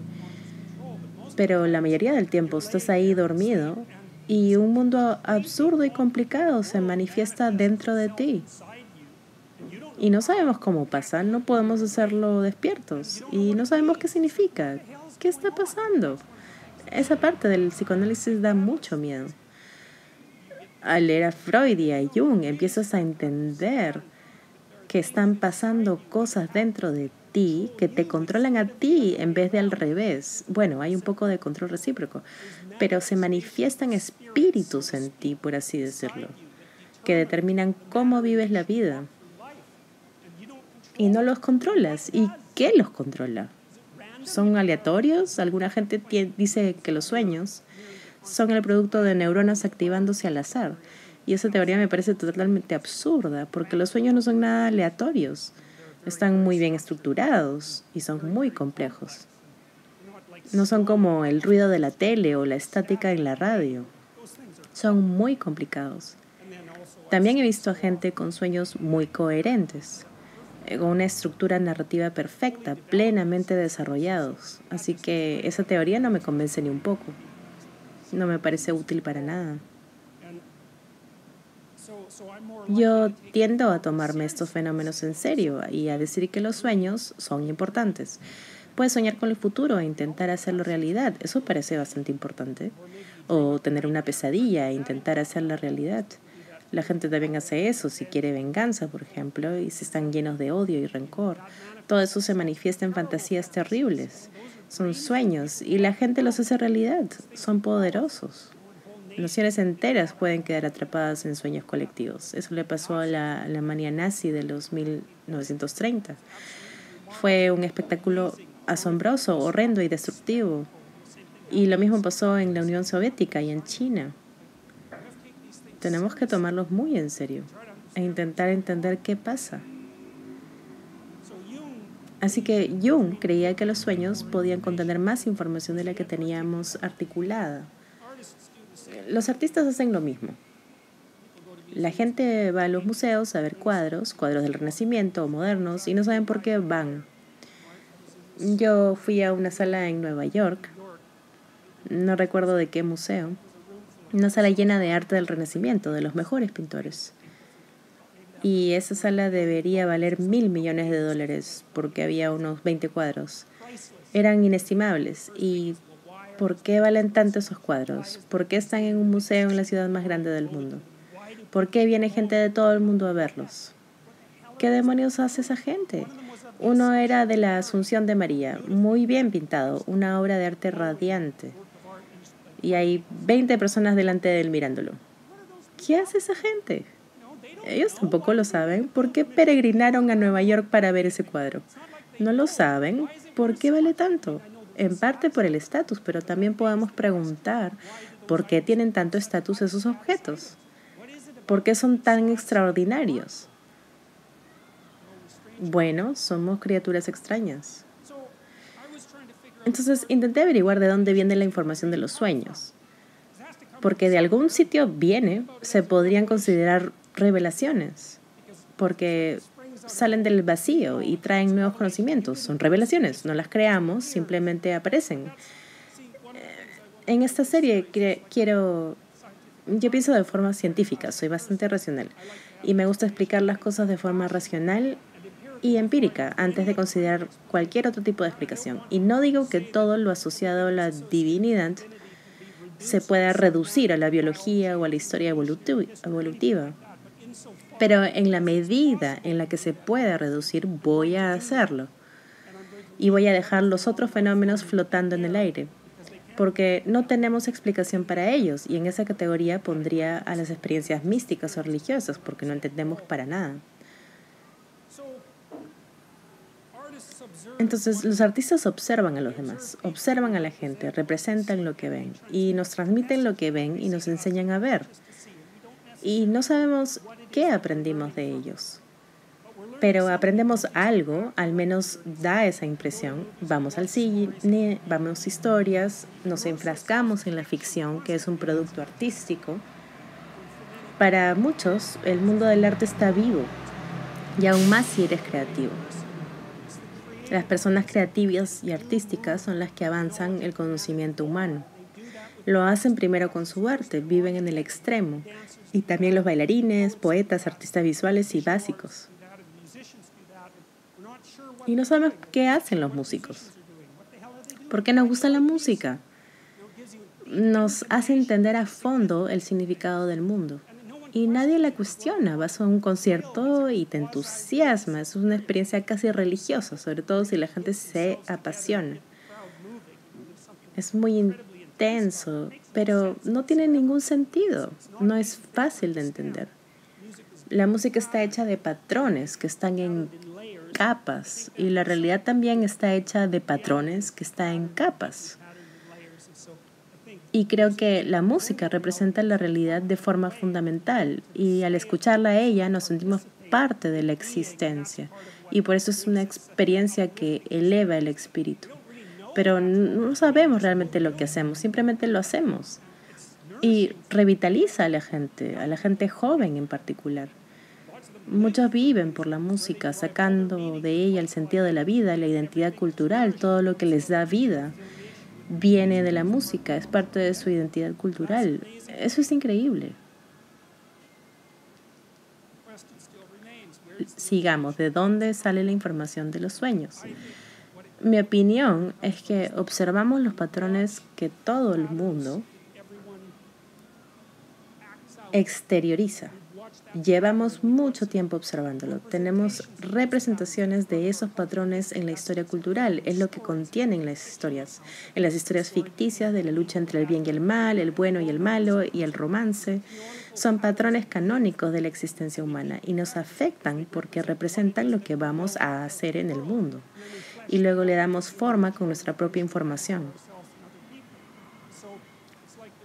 pero la mayoría del tiempo estás ahí dormido y un mundo absurdo y complicado se manifiesta dentro de ti. Y no sabemos cómo pasa, no podemos hacerlo despiertos y no sabemos qué significa, qué está pasando. Esa parte del psicoanálisis da mucho miedo. Al leer a Freud y a Jung empiezas a entender que están pasando cosas dentro de ti que te controlan a ti en vez de al revés. Bueno, hay un poco de control recíproco, pero se manifiestan espíritus en ti, por así decirlo, que determinan cómo vives la vida y no los controlas. ¿Y qué los controla? ¿Son aleatorios? Alguna gente dice que los sueños son el producto de neuronas activándose al azar. Y esa teoría me parece totalmente absurda, porque los sueños no son nada aleatorios. Están muy bien estructurados y son muy complejos. No son como el ruido de la tele o la estática en la radio. Son muy complicados. También he visto a gente con sueños muy coherentes, eh, con una estructura narrativa perfecta, plenamente desarrollados. Así que esa teoría no me convence ni un poco. No me parece útil para nada. Yo tiendo a tomarme estos fenómenos en serio y a decir que los sueños son importantes. Puedes soñar con el futuro e intentar hacerlo realidad. Eso parece bastante importante. O tener una pesadilla e intentar hacerla realidad. La gente también hace eso si quiere venganza, por ejemplo, y si están llenos de odio y rencor. Todo eso se manifiesta en fantasías terribles. Son sueños y la gente los hace realidad. Son poderosos. Naciones enteras pueden quedar atrapadas en sueños colectivos. Eso le pasó a la Alemania nazi de los 1930. Fue un espectáculo asombroso, horrendo y destructivo. Y lo mismo pasó en la Unión Soviética y en China tenemos que tomarlos muy en serio e intentar entender qué pasa. Así que Jung creía que los sueños podían contener más información de la que teníamos articulada. Los artistas hacen lo mismo. La gente va a los museos a ver cuadros, cuadros del Renacimiento o modernos, y no saben por qué van. Yo fui a una sala en Nueva York, no recuerdo de qué museo, una sala llena de arte del Renacimiento, de los mejores pintores. Y esa sala debería valer mil millones de dólares porque había unos 20 cuadros. Eran inestimables. ¿Y por qué valen tanto esos cuadros? ¿Por qué están en un museo en la ciudad más grande del mundo? ¿Por qué viene gente de todo el mundo a verlos? ¿Qué demonios hace esa gente? Uno era de la Asunción de María, muy bien pintado, una obra de arte radiante y hay 20 personas delante de él mirándolo. ¿Qué hace esa gente? Ellos tampoco lo saben. ¿Por qué peregrinaron a Nueva York para ver ese cuadro? No lo saben. ¿Por qué vale tanto? En parte por el estatus, pero también podemos preguntar por qué tienen tanto estatus esos objetos. ¿Por qué son tan extraordinarios? Bueno, somos criaturas extrañas. Entonces intenté averiguar de dónde viene la información de los sueños. Porque de algún sitio viene, se podrían considerar revelaciones. Porque salen del vacío y traen nuevos conocimientos. Son revelaciones, no las creamos, simplemente aparecen. En esta serie quiero Yo pienso de forma científica, soy bastante racional y me gusta explicar las cosas de forma racional y empírica antes de considerar cualquier otro tipo de explicación. Y no digo que todo lo asociado a la divinidad se pueda reducir a la biología o a la historia evolutiva. Pero en la medida en la que se pueda reducir, voy a hacerlo. Y voy a dejar los otros fenómenos flotando en el aire. Porque no tenemos explicación para ellos. Y en esa categoría pondría a las experiencias místicas o religiosas, porque no entendemos para nada. Entonces los artistas observan a los demás, observan a la gente, representan lo que ven y nos transmiten lo que ven y nos enseñan a ver. Y no sabemos qué aprendimos de ellos, pero aprendemos algo, al menos da esa impresión. Vamos al cine, vamos historias, nos enfrascamos en la ficción, que es un producto artístico. Para muchos, el mundo del arte está vivo, y aún más si eres creativo. Las personas creativas y artísticas son las que avanzan el conocimiento humano. Lo hacen primero con su arte, viven en el extremo. Y también los bailarines, poetas, artistas visuales y básicos. Y no sabemos qué hacen los músicos. ¿Por qué nos gusta la música? Nos hace entender a fondo el significado del mundo y nadie la cuestiona. Vas a un concierto y te entusiasma. Es una experiencia casi religiosa, sobre todo si la gente se apasiona. Es muy intenso, pero no tiene ningún sentido. No es fácil de entender. La música está hecha de patrones que están en capas y la realidad también está hecha de patrones que están en capas. Y creo que la música representa la realidad de forma fundamental y al escucharla a ella nos sentimos parte de la existencia y por eso es una experiencia que eleva el espíritu. Pero no sabemos realmente lo que hacemos, simplemente lo hacemos. Y revitaliza a la gente, a la gente joven en particular. Muchos viven por la música, sacando de ella el sentido de la vida, la identidad cultural, todo lo que les da vida viene de la música, es parte de su identidad cultural. Eso es increíble. Sigamos, ¿de dónde sale la información de los sueños? Mi opinión es que observamos los patrones que todo el mundo exterioriza. Llevamos mucho tiempo observándolo. Tenemos representaciones de esos patrones en la historia cultural. Es lo que contienen las historias. En las historias ficticias de la lucha entre el bien y el mal, el bueno y el malo y el romance. Son patrones canónicos de la existencia humana y nos afectan porque representan lo que vamos a hacer en el mundo. Y luego le damos forma con nuestra propia información.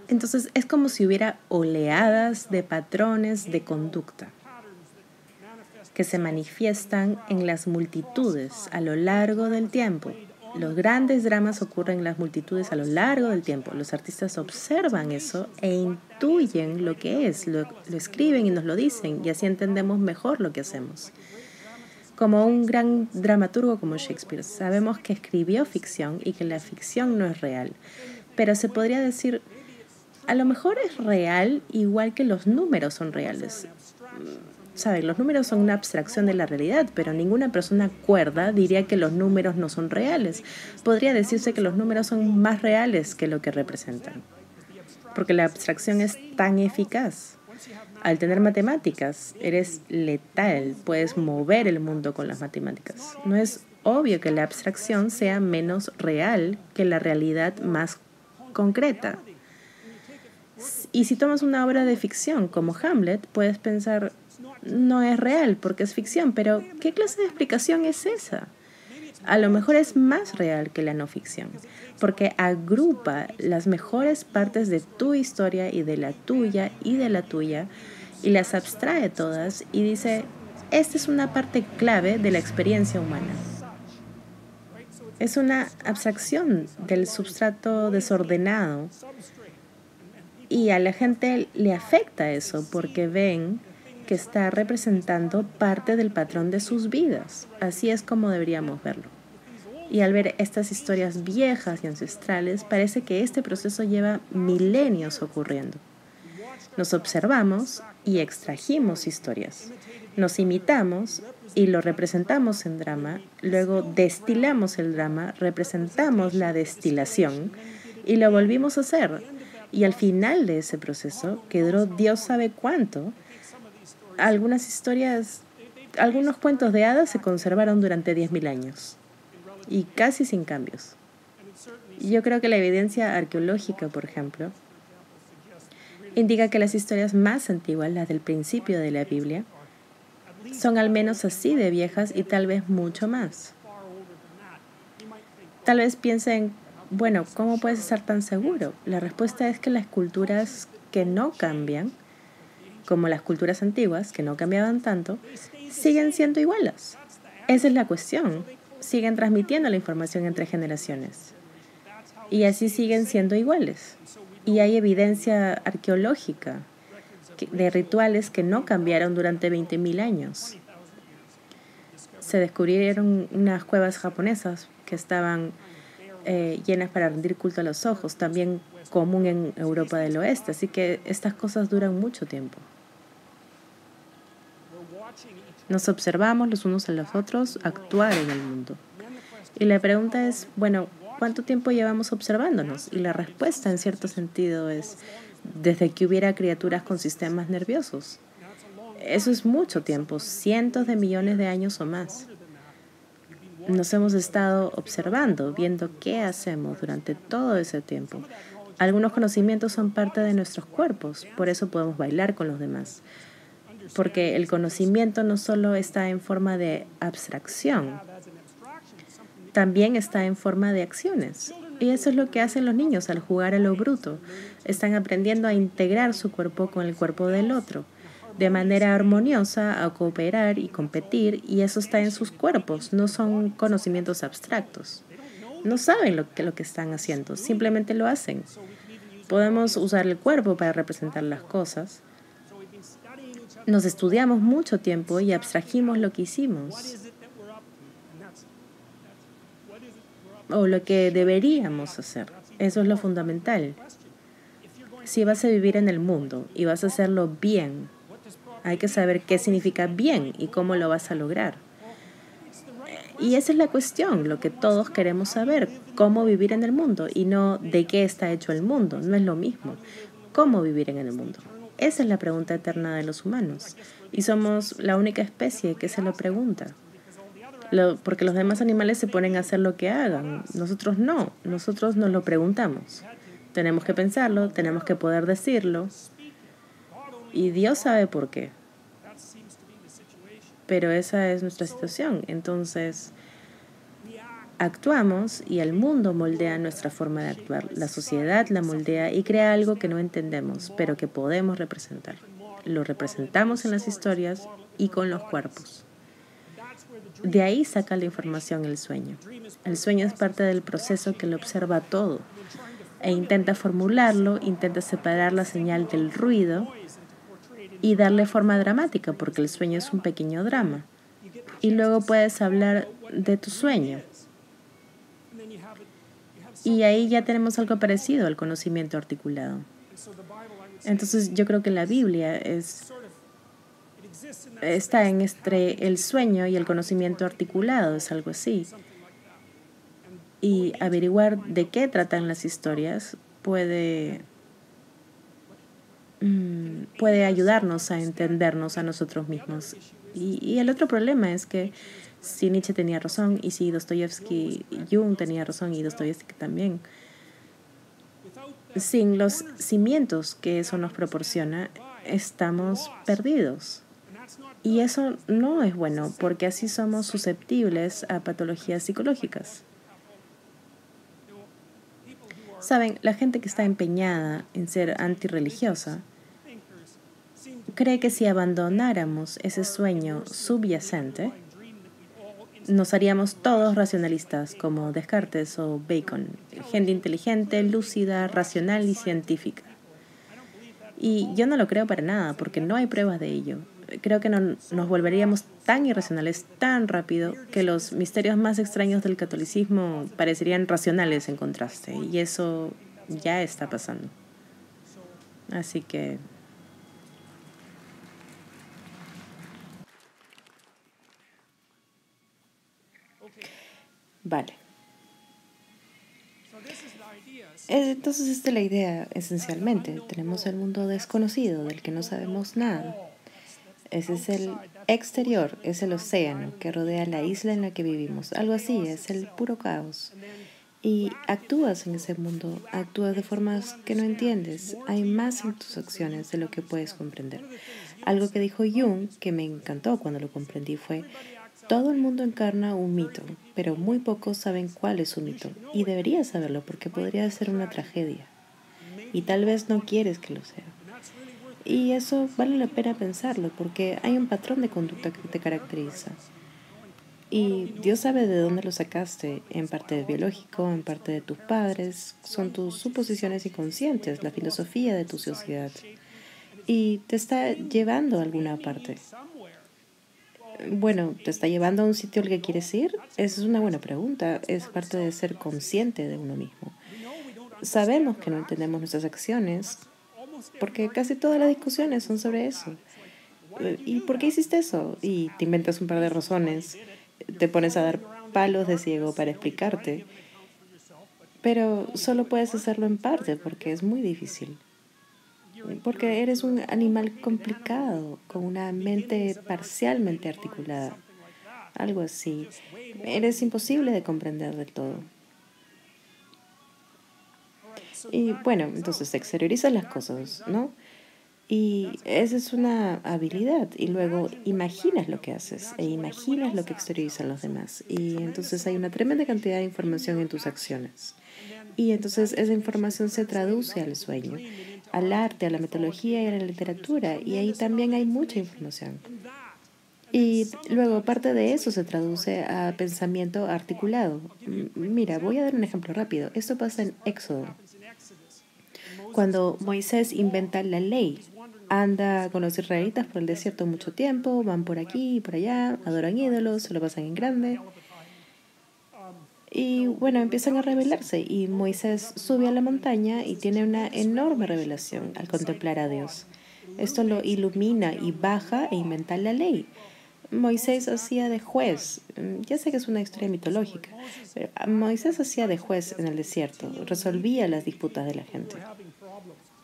Entonces es como si hubiera oleadas de patrones de conducta que se manifiestan en las multitudes a lo largo del tiempo. Los grandes dramas ocurren en las multitudes a lo largo del tiempo. Los artistas observan eso e intuyen lo que es, lo, escriben y nos lo dicen y así entendemos mejor lo que hacemos. Como un gran dramaturgo como Shakespeare, sabemos que escribió ficción y que la ficción no es real, pero se podría decir a lo mejor es real igual que los números son reales. Saben, los números son una abstracción de la realidad, pero ninguna persona cuerda diría que los números no son reales. Podría decirse que los números son más reales que lo que representan, porque la abstracción es tan eficaz. Al tener matemáticas, eres letal, puedes mover el mundo con las matemáticas. No es obvio que la abstracción sea menos real que la realidad más concreta. Y si tomas una obra de ficción como Hamlet, puedes pensar, no es real porque es ficción, pero ¿qué clase de explicación es esa? A lo mejor es más real que la no ficción, porque agrupa las mejores partes de tu historia y de la tuya y de la tuya y las abstrae todas y dice, esta es una parte clave de la experiencia humana. Es una abstracción del substrato desordenado y a la gente le afecta eso porque ven que está representando parte del patrón de sus vidas. Así es como deberíamos verlo. Y al ver estas historias viejas y ancestrales, parece que este proceso lleva milenios ocurriendo. Nos observamos y extrajimos historias. Nos imitamos y lo representamos en drama. Luego destilamos el drama, representamos la destilación y lo volvimos a hacer. Y al final de ese proceso, que duró Dios sabe cuánto, algunas historias, algunos cuentos de hadas se conservaron durante 10.000 años y casi sin cambios. Yo creo que la evidencia arqueológica, por ejemplo, indica que las historias más antiguas, las del principio de la Biblia, son al menos así de viejas y tal vez mucho más. Tal vez piensen, bueno, ¿cómo puedes estar tan seguro? La respuesta es que las culturas que no cambian, como las culturas antiguas, que no cambiaban tanto, siguen siendo iguales. Esa es la cuestión. Siguen transmitiendo la información entre generaciones. Y así siguen siendo iguales. Y hay evidencia arqueológica de rituales que no cambiaron durante 20.000 años. Se descubrieron unas cuevas japonesas que estaban eh, llenas para rendir culto a los ojos, también común en Europa del Oeste, así que estas cosas duran mucho tiempo. Nos observamos los unos a los otros actuar en el mundo. Y la pregunta es, bueno, ¿cuánto tiempo llevamos observándonos? Y la respuesta en cierto sentido es, desde que hubiera criaturas con sistemas nerviosos. Eso es mucho tiempo, cientos de millones de años o más. Nos hemos estado observando, viendo qué hacemos durante todo ese tiempo. Algunos conocimientos son parte de nuestros cuerpos, por eso podemos bailar con los demás. Porque el conocimiento no solo está en forma de abstracción, también está en forma de acciones. Y eso es lo que hacen los niños al jugar a lo bruto. Están aprendiendo a integrar su cuerpo con el cuerpo del otro, de manera armoniosa, a cooperar y competir, y eso está en sus cuerpos, no son conocimientos abstractos. No saben lo que, lo que están haciendo, simplemente lo hacen. Podemos usar el cuerpo para representar las cosas. Nos estudiamos mucho tiempo y abstrajimos lo que hicimos. o lo que deberíamos hacer. Eso es lo fundamental. Si vas a vivir en el mundo y vas a hacerlo bien, hay que saber qué significa bien y cómo lo vas a lograr. Y esa es la cuestión, lo que todos queremos saber, cómo vivir en el mundo y no de qué está hecho el mundo, no es lo mismo, cómo vivir en el mundo. Esa es la pregunta eterna de los humanos y somos la única especie que se lo pregunta porque los demás animales se ponen a hacer lo que hagan. Nosotros no, nosotros nos lo preguntamos. Tenemos que pensarlo, tenemos que poder decirlo. Y Dios sabe por qué. Pero esa es nuestra situación. Entonces, actuamos y el mundo moldea nuestra forma de actuar. La sociedad la moldea y crea algo que no entendemos, pero que podemos representar. Lo representamos en las historias y con los cuerpos. De ahí saca la información el sueño. El sueño es parte del proceso que lo observa todo e intenta formularlo, intenta separar la señal del ruido y darle forma dramática, porque el sueño es un pequeño drama. Y luego puedes hablar de tu sueño. Y ahí ya tenemos algo parecido al conocimiento articulado. Entonces yo creo que la Biblia es está en entre el sueño y el conocimiento articulado, es algo así. Y averiguar de qué tratan las historias puede, mm, puede ayudarnos a entendernos a nosotros mismos. Y, y, el otro problema es que si Nietzsche tenía razón y si Dostoyevsky, Jung tenía razón y Dostoyevsky también, sin los cimientos que eso nos proporciona, estamos perdidos. Y eso no es bueno porque así somos susceptibles a patologías psicológicas. Saben, la gente que está empeñada en ser antirreligiosa cree que si abandonáramos ese sueño subyacente, nos haríamos todos racionalistas como Descartes o Bacon, gente inteligente, lúcida, racional y científica. Y yo no lo creo para nada porque no hay pruebas de ello creo que no, nos volveríamos tan irracionales tan rápido que los misterios más extraños del catolicismo parecerían racionales en contraste. Y eso ya está pasando. Así que... Vale. Entonces esta es la idea, esencialmente. Tenemos el mundo desconocido, del que no sabemos nada. Ese es el exterior, es el océano que rodea la isla en la que vivimos. Algo así, es el puro caos. Y actúas en ese mundo, actúas de formas que no entiendes. Hay más en tus acciones de lo que puedes comprender. Algo que dijo Jung, que me encantó cuando lo comprendí, fue, todo el mundo encarna un mito, pero muy pocos saben cuál es su mito. Y deberías saberlo porque podría ser una tragedia. Y tal vez no quieres que lo sea. Y eso vale la pena pensarlo porque hay un patrón de conducta que te caracteriza. Y Dios sabe de dónde lo sacaste, en parte biológico, en parte de tus padres, son tus suposiciones inconscientes, la filosofía de tu sociedad. Y te está llevando a alguna parte. Bueno, ¿te está llevando a un sitio al que quieres ir? Esa es una buena pregunta. Es parte de ser consciente de uno mismo. Sabemos que no entendemos nuestras acciones porque casi todas las discusiones son sobre eso. ¿Y por qué hiciste eso? Y te inventas un par de razones, te pones a dar palos de ciego para explicarte, pero solo puedes hacerlo en parte porque es muy difícil porque eres un animal complicado, con una mente parcialmente articulada, algo así. Eres imposible de comprender del todo. Y bueno, entonces exteriorizas las cosas, ¿no? Y esa es una habilidad. Y luego imaginas lo que haces e imaginas lo que exteriorizan los demás. Y entonces hay una tremenda cantidad de información en tus acciones. Y entonces esa información se traduce al sueño al arte, a la metodología y a la literatura, y ahí también hay mucha información. Y luego parte de eso se traduce a pensamiento articulado. Mira, voy a dar un ejemplo rápido. Esto pasa en Éxodo. Cuando Moisés inventa la ley, anda con los israelitas por el desierto mucho tiempo, van por aquí y por allá, adoran ídolos, se lo pasan en grande. Y bueno, empiezan a rebelarse y Moisés sube a la montaña y tiene una enorme revelación al contemplar a Dios. Esto lo ilumina y baja e inventa la ley. Moisés hacía de juez, ya sé que es una historia mitológica, pero Moisés hacía de juez en el desierto, resolvía las disputas de la gente.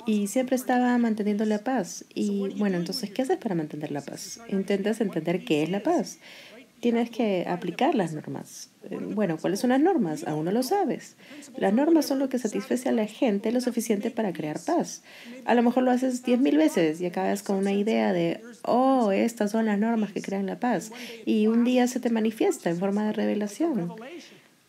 Y siempre estaba manteniendo la paz. Y bueno, entonces, ¿qué haces para mantener la paz? Intentas entender qué es la paz tienes que aplicar las normas. Eh, bueno, ¿cuáles son las normas? Aún no lo sabes. Las normas son lo que satisface a la gente lo suficiente para crear paz. A lo mejor lo haces diez mil veces y acabas con una idea de, oh, estas son las normas que crean la paz. Y un día se te manifiesta en forma de revelación.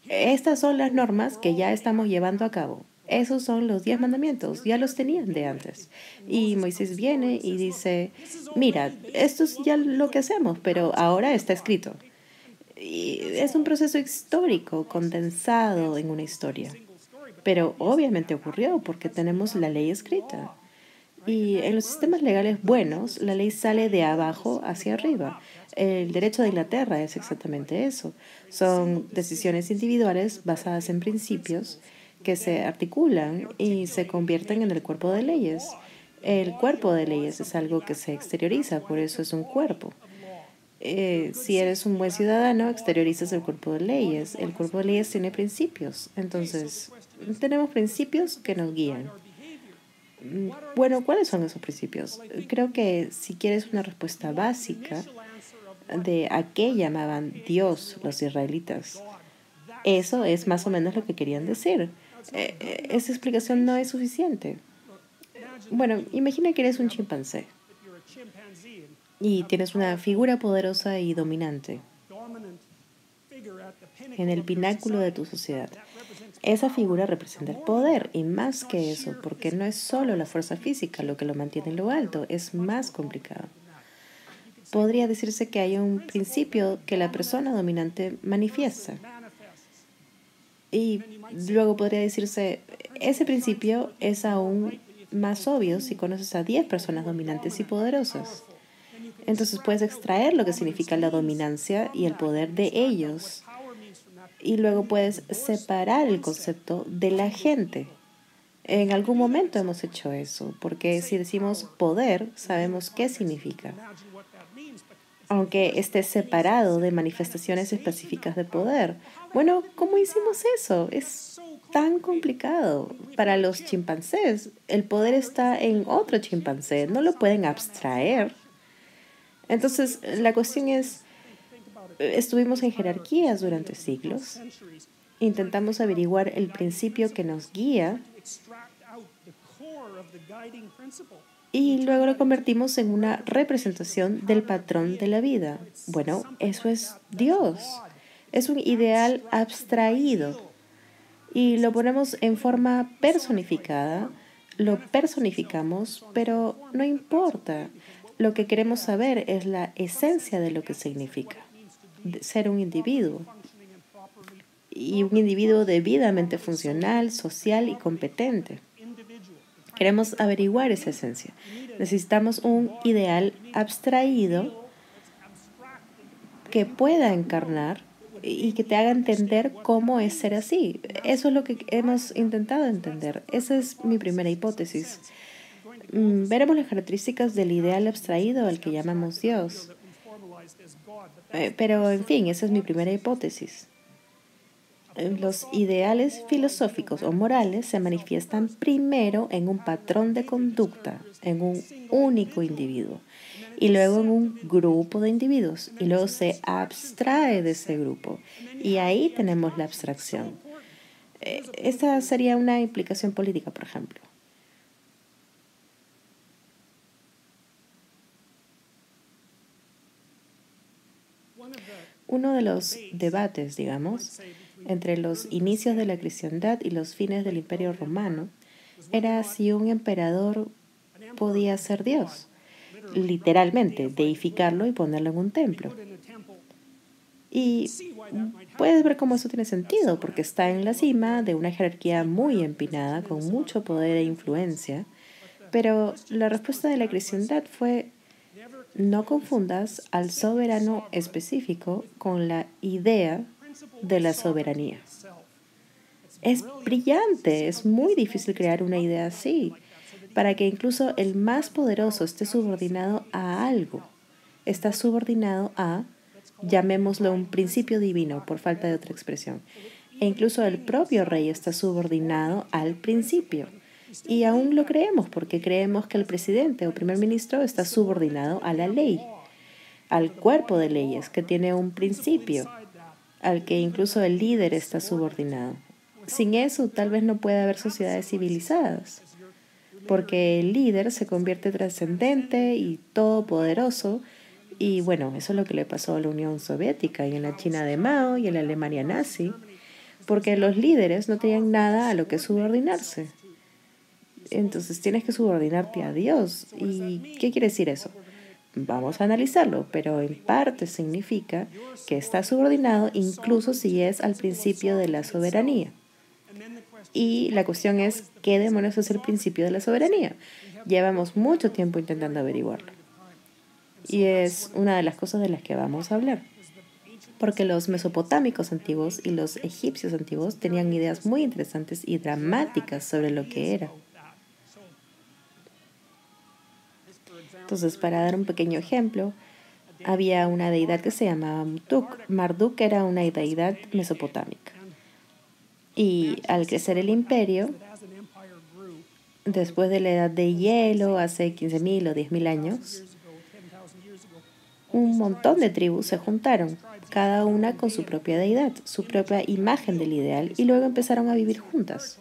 Estas son las normas que ya estamos llevando a cabo. Esos son los diez mandamientos, ya los tenían de antes. Y Moisés viene y dice, mira, esto es ya lo que hacemos, pero ahora está escrito. Es un proceso histórico condensado en una historia. Pero obviamente ocurrió porque tenemos la ley escrita. Y en los sistemas legales buenos, la ley sale de abajo hacia arriba. El derecho de Inglaterra es exactamente eso. Son decisiones individuales basadas en principios que se articulan y se convierten en el cuerpo de leyes. El cuerpo de leyes es algo que se exterioriza, por eso es un cuerpo. Eh, si eres un buen ciudadano, exteriorizas el cuerpo de leyes. El cuerpo de leyes tiene principios. Entonces, tenemos principios que nos guían. Mm, bueno, ¿cuáles son esos principios? Creo que si quieres una respuesta básica de a qué llamaban Dios los israelitas, eso es más o menos lo que querían decir. Eh, eh, esa explicación no es suficiente. Bueno, imagina que eres un chimpancé y tienes una figura poderosa y dominante en el pináculo de tu sociedad. Esa figura representa el poder y más que eso, porque no es solo la fuerza física lo que lo mantiene en lo alto, es más complicado. Podría decirse que hay un principio que la persona dominante manifiesta. Y luego podría decirse, ese principio es aún más obvio si conoces a 10 personas dominantes y poderosas. Entonces puedes extraer lo que significa la dominancia y el poder de ellos. Y luego puedes separar el concepto de la gente. En algún momento hemos hecho eso, porque si decimos poder, sabemos qué significa. aunque esté separado de manifestaciones específicas de poder. Bueno, ¿cómo hicimos eso? Es tan complicado. Para los chimpancés, el poder está en otro chimpancé, no lo pueden abstraer. Entonces, la cuestión es, estuvimos en jerarquías durante siglos, intentamos averiguar el principio que nos guía y luego lo convertimos en una representación del patrón de la vida. Bueno, eso es Dios. Es un ideal abstraído y lo ponemos en forma personificada, lo personificamos, pero no importa. Lo que queremos saber es la esencia de lo que significa ser un individuo y un individuo debidamente funcional, social y competente. Queremos averiguar esa esencia. Necesitamos un ideal abstraído que pueda encarnar y que te haga entender cómo es ser así. Eso es lo que hemos intentado entender. Esa es mi primera hipótesis. Mm, veremos las características del ideal abstraído al que llamamos Dios. Eh, pero, en fin, esa es mi primera hipótesis. Los ideales filosóficos o morales se manifiestan primero en un patrón de conducta, en un único individuo, y luego en un grupo de individuos, y luego se abstrae de ese grupo. Y ahí tenemos la abstracción. Eh, esta sería una implicación política, por ejemplo. Uno de los debates, digamos, entre los inicios de la cristiandad y los fines del imperio romano era si un emperador podía ser Dios, literalmente, deificarlo y ponerlo en un templo. Y puedes ver cómo eso tiene sentido, porque está en la cima de una jerarquía muy empinada, con mucho poder e influencia. Pero la respuesta de la cristiandad fue, no confundas al soberano específico con la idea de la soberanía. Es brillante, es muy difícil crear una idea así, para que incluso el más poderoso esté subordinado a algo. Está subordinado a, llamémoslo un principio divino, por falta de otra expresión. E incluso el propio rey está subordinado al principio. Y aún lo creemos porque creemos que el presidente o primer ministro está subordinado a la ley, al cuerpo de leyes que tiene un principio al que incluso el líder está subordinado. Sin eso, tal vez no puede haber sociedades civilizadas, porque el líder se convierte trascendente y todopoderoso, y bueno, eso es lo que le pasó a la Unión Soviética y en la China de Mao y en la Alemania nazi, porque los líderes no tenían nada a lo que subordinarse. Entonces tienes que subordinarte a Dios. ¿Y qué quiere decir eso? Vamos a analizarlo, pero en parte significa que está subordinado incluso si es al principio de la soberanía. Y la cuestión es, ¿qué demonios es el principio de la soberanía? Llevamos mucho tiempo intentando averiguarlo. Y es una de las cosas de las que vamos a hablar. Porque los mesopotámicos antiguos y los egipcios antiguos tenían ideas muy interesantes y dramáticas sobre lo que era. Entonces, para dar un pequeño ejemplo, había una deidad que se llamaba Marduk. Marduk era una deidad mesopotámica. Y al crecer el imperio, después de la edad de hielo, hace 15.000 o 10.000 años, un montón de tribus se juntaron, cada una con su propia deidad, su propia imagen del ideal, y luego empezaron a vivir juntas.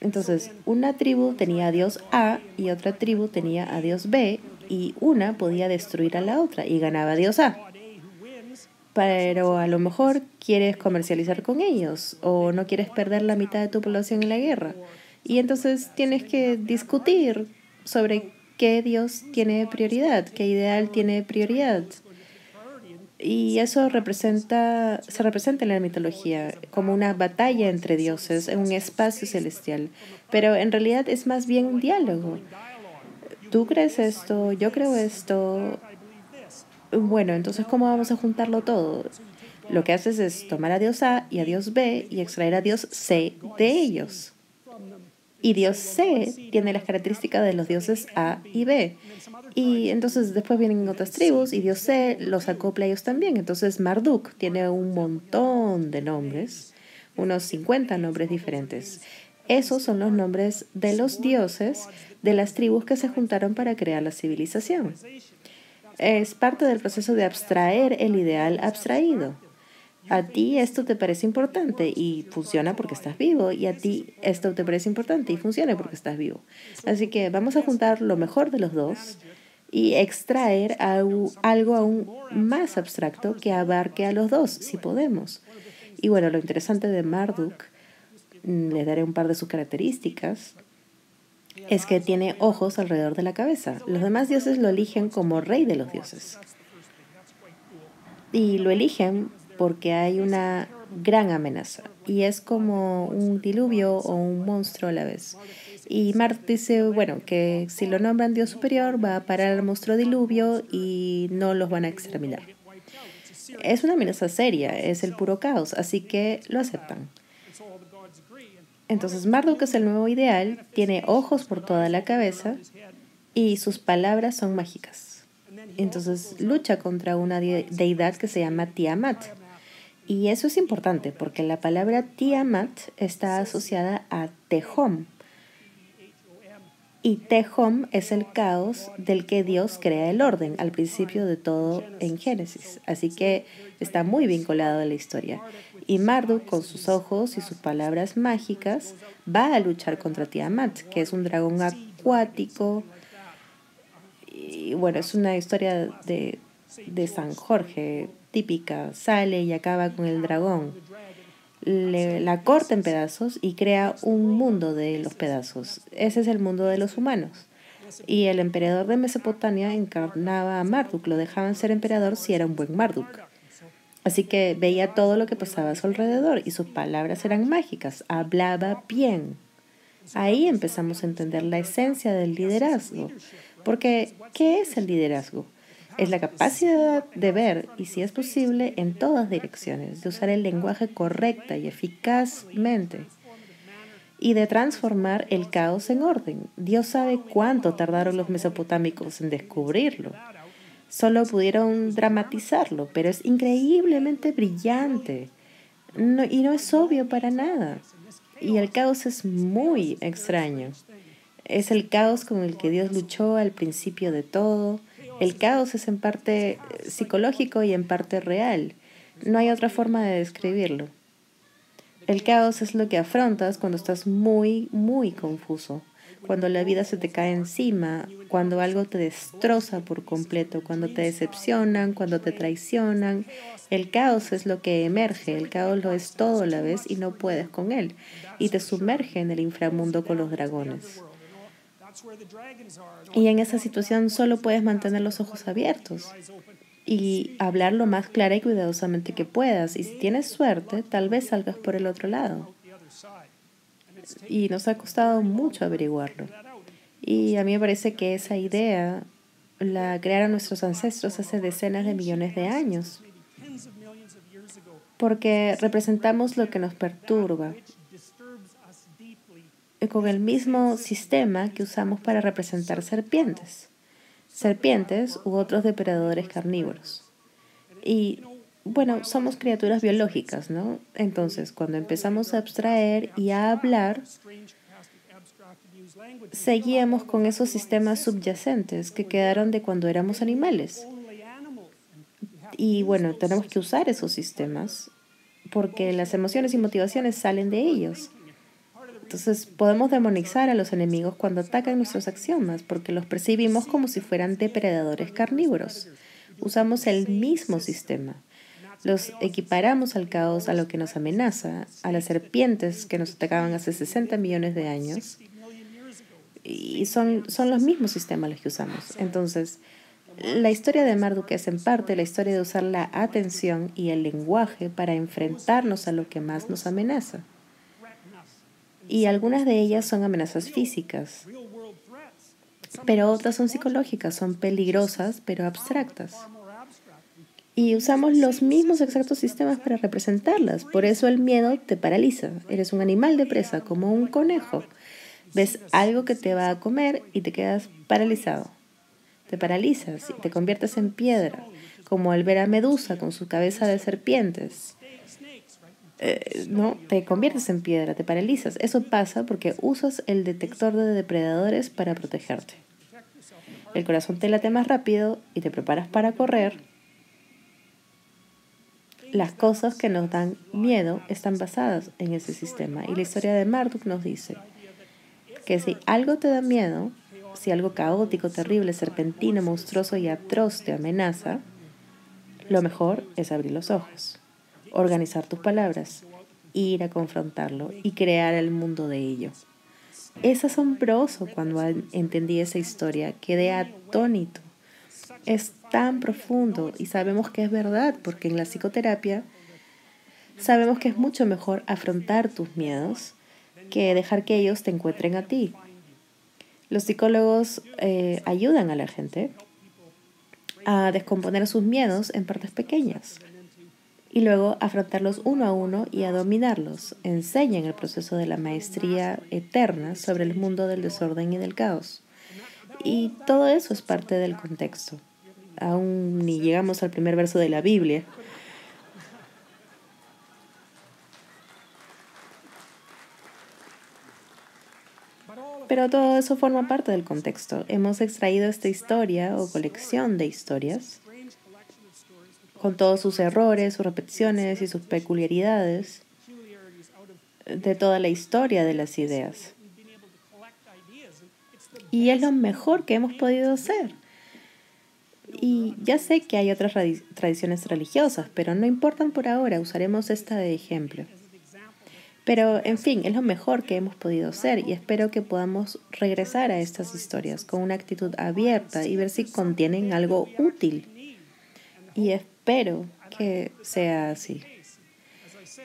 Entonces, una tribu tenía a Dios A y otra tribu tenía a Dios B y una podía destruir a la otra y ganaba Dios A. Pero a lo mejor quieres comercializar con ellos o no quieres perder la mitad de tu población en la guerra. Y entonces tienes que discutir sobre qué Dios tiene prioridad, qué ideal tiene prioridad. Y eso representa, se representa en la mitología como una batalla entre dioses en un espacio celestial, pero en realidad es más bien un diálogo. Tú crees esto, yo creo esto. Bueno, entonces ¿cómo vamos a juntarlo todo? Lo que haces es tomar a Dios A y a Dios B y extraer a Dios C de ellos. Y Dios C tiene las características de los dioses A y B. Y entonces después vienen otras tribus y Dios C los acopla a ellos también. Entonces Marduk tiene un montón de nombres, unos 50 nombres diferentes. Esos son los nombres de los dioses de las tribus que se juntaron para crear la civilización. Es parte del proceso de abstraer el ideal abstraído. A ti esto te parece importante y funciona porque estás vivo, y a ti esto te parece importante y funciona porque estás vivo. Así que vamos a juntar lo mejor de los dos y extraer algo, aún más abstracto que abarque a los dos, si podemos. Y bueno, lo interesante de Marduk Mm, le daré un par de sus características, es que tiene ojos alrededor de la cabeza. Los demás dioses lo eligen como rey de los dioses. Y lo eligen porque hay una gran amenaza. Y es como un diluvio o un monstruo a la vez. Y Marte dice, bueno, que si lo nombran Dios superior, va a parar el monstruo diluvio y no los van a exterminar. Es una amenaza seria, es el puro caos, así que lo aceptan. Entonces Marduk es el nuevo ideal, tiene ojos por toda la cabeza y sus palabras son mágicas. Entonces lucha contra una deidad que se llama Tiamat. Y eso es importante porque la palabra Tiamat está asociada a Tehom. Y Tehom es el caos del que Dios crea el orden al principio de todo en Génesis. Así que está muy vinculado a la historia. Y Marduk, con sus ojos y sus palabras mágicas, va a luchar contra Tiamat, que es un dragón acuático. Y bueno, es una historia de, de San Jorge, típica. Sale y acaba con el dragón. Le, la corta en pedazos y crea un mundo de los pedazos. Ese es el mundo de los humanos. Y el emperador de Mesopotamia encarnaba a Marduk, lo dejaban ser emperador si era un buen Marduk. Así que veía todo lo que pasaba a su alrededor y sus palabras eran mágicas, hablaba bien. Ahí empezamos a entender la esencia del liderazgo. Porque, ¿qué es el liderazgo? Es la capacidad de ver, y si es posible, en todas direcciones, de usar el lenguaje correcta y eficazmente y de transformar el caos en orden. Dios sabe cuánto tardaron los mesopotámicos en descubrirlo. Solo pudieron dramatizarlo, pero es increíblemente brillante y no es obvio para nada. Y el caos es muy extraño. Es el caos con el que Dios luchó al principio de todo. El caos es en parte psicológico y en parte real. No hay otra forma de describirlo. El caos es lo que afrontas cuando estás muy, muy confuso cuando la vida se te cae encima, cuando algo te destroza por completo, cuando te decepcionan, cuando te traicionan. El caos es lo que emerge, el caos lo es todo a la vez y no puedes con él, y te sumerge en el inframundo con los dragones. Y en esa situación solo puedes mantener los ojos abiertos y hablar lo más clara y cuidadosamente que puedas. Y si tienes suerte, tal vez salgas por el otro lado y nos ha costado mucho averiguarlo. Y a mí me parece que esa idea la crearon nuestros ancestros hace decenas de millones de años, porque representamos lo que nos perturba con el mismo sistema que usamos para representar serpientes, serpientes u otros depredadores carnívoros. Y bueno, somos criaturas biológicas, ¿no? Entonces, cuando empezamos a abstraer y a hablar, seguíamos con esos sistemas subyacentes que quedaron de cuando éramos animales. Y bueno, tenemos que usar esos sistemas porque las emociones y motivaciones salen de ellos. Entonces podemos demonizar a los enemigos cuando atacan nuestros axiomas porque los percibimos como si fueran depredadores carnívoros. Usamos el mismo sistema. Los equiparamos al caos, a lo que nos amenaza, a las serpientes que nos atacaban hace 60 millones de años. Y son, son los mismos sistemas los que usamos. Entonces, la historia de Marduk es en parte la historia de usar la atención y el lenguaje para enfrentarnos a lo que más nos amenaza. Y algunas de ellas son amenazas físicas, pero otras son psicológicas, son peligrosas pero abstractas y usamos los mismos exactos sistemas para representarlas. Por eso el miedo te paraliza. Eres un animal de presa, como un conejo. Ves algo que te va a comer y te quedas paralizado. Te paralizas y te conviertes en piedra, como al ver a Medusa con su cabeza de serpientes. Eh, no, te conviertes en piedra, te paralizas. Eso pasa porque usas el detector de depredadores para protegerte. El corazón te late más rápido y te preparas para correr. Las cosas que nos dan miedo están basadas en ese sistema. Y la historia de Marduk nos dice que si algo te da miedo, si algo caótico, terrible, serpentino, monstruoso y atroz te amenaza, lo mejor es abrir los ojos, organizar tus palabras, ir a confrontarlo y crear el mundo de ello. Es asombroso cuando entendí esa historia, quedé atónito. Es tan profundo y sabemos que es verdad porque en la psicoterapia sabemos que es mucho mejor afrontar tus miedos que dejar que ellos te encuentren a ti. Los psicólogos eh, ayudan a la gente a descomponer sus miedos en partes pequeñas y luego afrontarlos uno a uno y a dominarlos. Enseñan el proceso de la maestría eterna sobre el mundo del desorden y del caos. Y todo eso es parte del contexto. Aún ni llegamos al primer verso de la Biblia, Pero todo eso forma parte del contexto. Hemos extraído esta historia o colección de historias con todos sus errores, sus repeticiones y sus peculiaridades de toda la historia de las ideas. Y es lo mejor que hemos podido hacer. Y ya sé que hay otras tradiciones religiosas, pero no importan por ahora, usaremos esta de ejemplo. Pero, en fin, es lo mejor que hemos podido hacer y espero que podamos regresar a estas historias con una actitud abierta y ver si contienen algo útil. Y espero que sea así.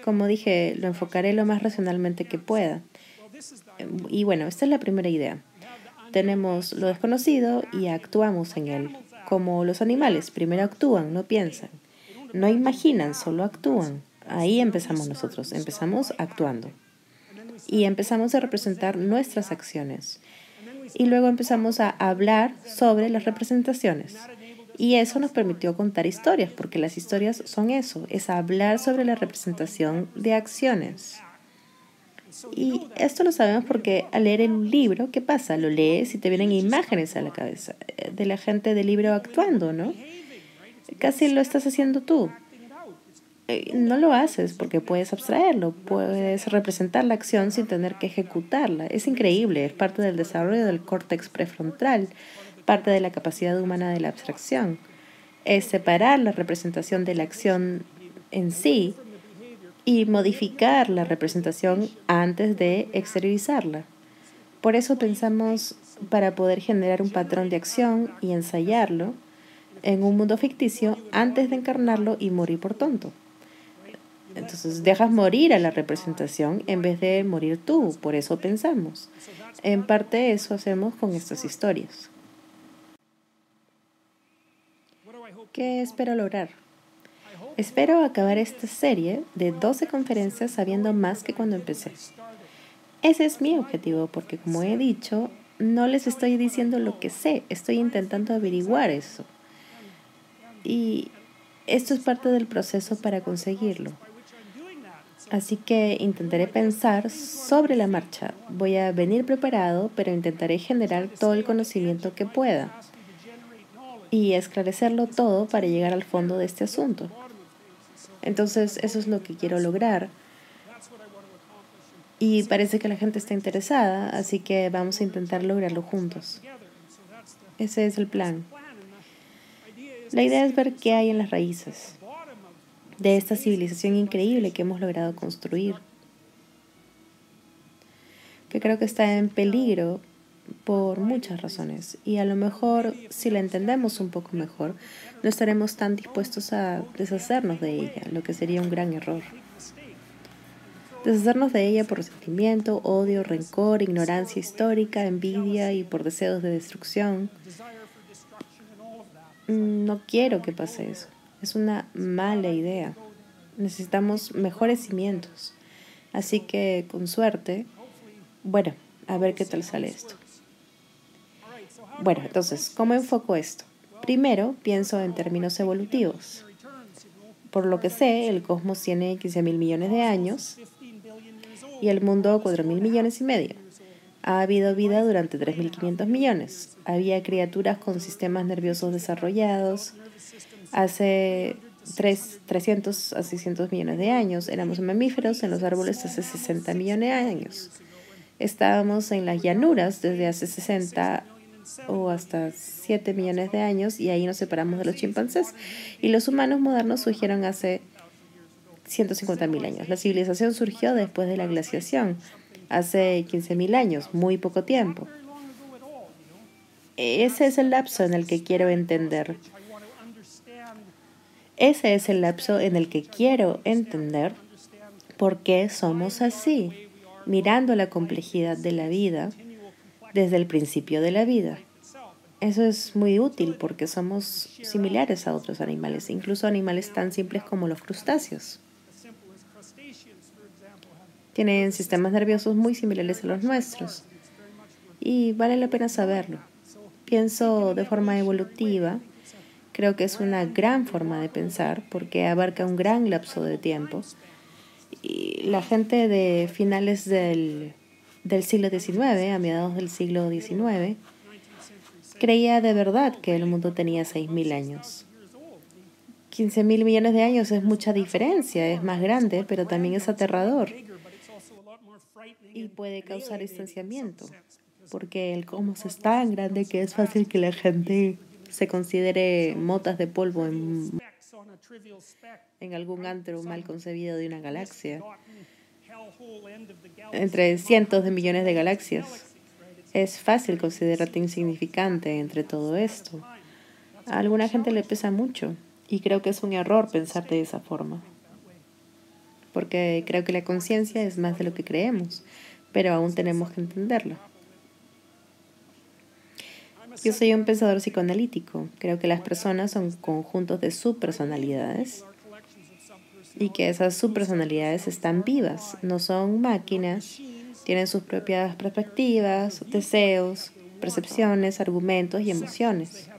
Como dije, lo enfocaré lo más racionalmente que pueda. Y bueno, esta es la primera idea. Tenemos lo desconocido y actuamos en él. Como los animales, primero actúan, no piensan. No imaginan, solo actúan. Ahí empezamos nosotros, empezamos actuando. Y empezamos a representar nuestras acciones. Y luego empezamos a hablar sobre las representaciones. Y eso nos permitió contar historias, porque las historias son eso, es hablar sobre la representación de acciones. Y esto lo sabemos porque al leer el libro, ¿qué pasa? Lo lees y te vienen imágenes a la cabeza eh, de la gente del libro actuando, ¿no? Casi lo estás haciendo tú. Eh, no lo haces porque puedes abstraerlo, puedes representar la acción sin tener que ejecutarla. Es increíble, es parte del desarrollo del córtex prefrontal, parte de la capacidad humana de la abstracción. Es separar la representación de la acción en sí y modificar la representación antes de exteriorizarla. Por eso pensamos para poder generar un patrón de acción y ensayarlo en un mundo ficticio antes de encarnarlo y morir por tonto. Entonces dejas morir a la representación en vez de morir tú, por eso pensamos. En parte eso hacemos con estas historias. ¿Qué espero lograr? Espero acabar esta serie de 12 conferencias sabiendo más que cuando empecé. Ese es mi objetivo porque como he dicho, no les estoy diciendo lo que sé, estoy intentando averiguar eso. Y esto es parte del proceso para conseguirlo. Así que intentaré pensar sobre la marcha. Voy a venir preparado, pero intentaré generar todo el conocimiento que pueda y esclarecerlo todo para llegar al fondo de este asunto. Entonces, eso es lo que quiero lograr. Y parece que la gente está interesada, así que vamos a intentar lograrlo juntos. Ese es el plan. La idea es ver qué hay en las raíces de esta civilización increíble que hemos logrado construir, que creo que está en peligro por muchas razones y a lo mejor si la entendemos un poco mejor no estaremos tan dispuestos a deshacernos de ella, lo que sería un gran error. Deshacernos de ella por resentimiento, odio, rencor, ignorancia histórica, envidia y por deseos de destrucción. Mm, no quiero que pase eso. Es una mala idea. Necesitamos mejores cimientos. Así que, con suerte, bueno, A ver qué tal sale esto. Bueno, entonces, ¿cómo enfoco esto? Primero, pienso en términos evolutivos. Por lo que sé, el cosmos tiene 15 mil millones de años y el mundo 4 mil millones y medio. Ha habido vida durante 3.500 millones. Había criaturas con sistemas nerviosos desarrollados. Hace 300 a 600 millones de años éramos mamíferos en los árboles hace 60 millones de años. Estábamos en las llanuras desde hace 60 o hasta 7 millones de años y ahí nos separamos de los chimpancés. Y los humanos modernos surgieron hace 150 mil años. La civilización surgió después de la glaciación, hace 15 mil años, muy poco tiempo. Ese es el lapso en el que quiero entender. Ese es el lapso en el que quiero entender por qué somos así, mirando la complejidad de la vida desde el principio de la vida. Eso es muy útil porque somos similares a otros animales, incluso animales tan simples como los crustáceos. Tienen sistemas nerviosos muy similares a los nuestros y vale la pena saberlo. Pienso de forma evolutiva, creo que es una gran forma de pensar porque abarca un gran lapso de tiempo. Y la gente de finales del del siglo XIX, a mediados del siglo XIX, creía de verdad que el mundo tenía 6.000 años. 15.000 millones de años es mucha diferencia, es más grande, pero también es aterrador y puede causar distanciamiento, porque el cosmos es tan grande que es fácil que la gente se considere motas de polvo en, en algún antro mal concebido de una galaxia entre cientos de millones de galaxias. Es fácil considerarte insignificante entre todo esto. A alguna gente le pesa mucho y creo que es un error pensar de esa forma. Porque creo que la conciencia es más de lo que creemos, pero aún tenemos que entenderlo. Yo soy un pensador psicoanalítico. Creo que las personas son conjuntos de subpersonalidades y que esas subpersonalidades están vivas, no son máquinas, tienen sus propias perspectivas, deseos, percepciones, argumentos y emociones.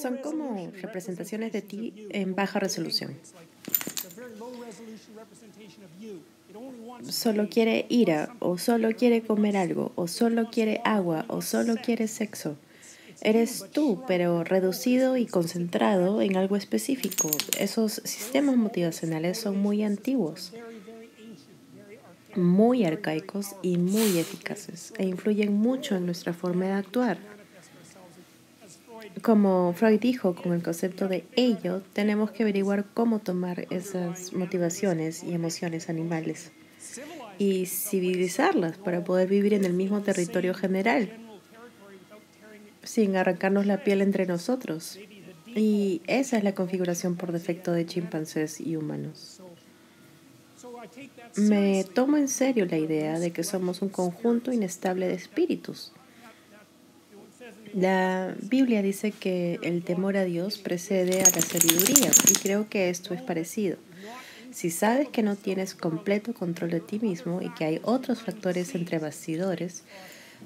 Son como representaciones de ti en baja resolución. Solo quiere ira, o solo quiere comer algo, o solo quiere agua, o solo quiere sexo. Eres tú, pero reducido y concentrado en algo específico. Esos sistemas motivacionales son muy antiguos, muy arcaicos y muy eficaces e influyen mucho en nuestra forma de actuar. Como Freud dijo con el concepto de ello, tenemos que averiguar cómo tomar esas motivaciones y emociones animales y civilizarlas para poder vivir en el mismo territorio general sin arrancarnos la piel entre nosotros. Y esa es la configuración por defecto de chimpancés y humanos. Me tomo en serio la idea de que somos un conjunto inestable de espíritus. La Biblia dice que el temor a Dios precede a la sabiduría y creo que esto es parecido. Si sabes que no tienes completo control de ti mismo y que hay otros factores entre bastidores,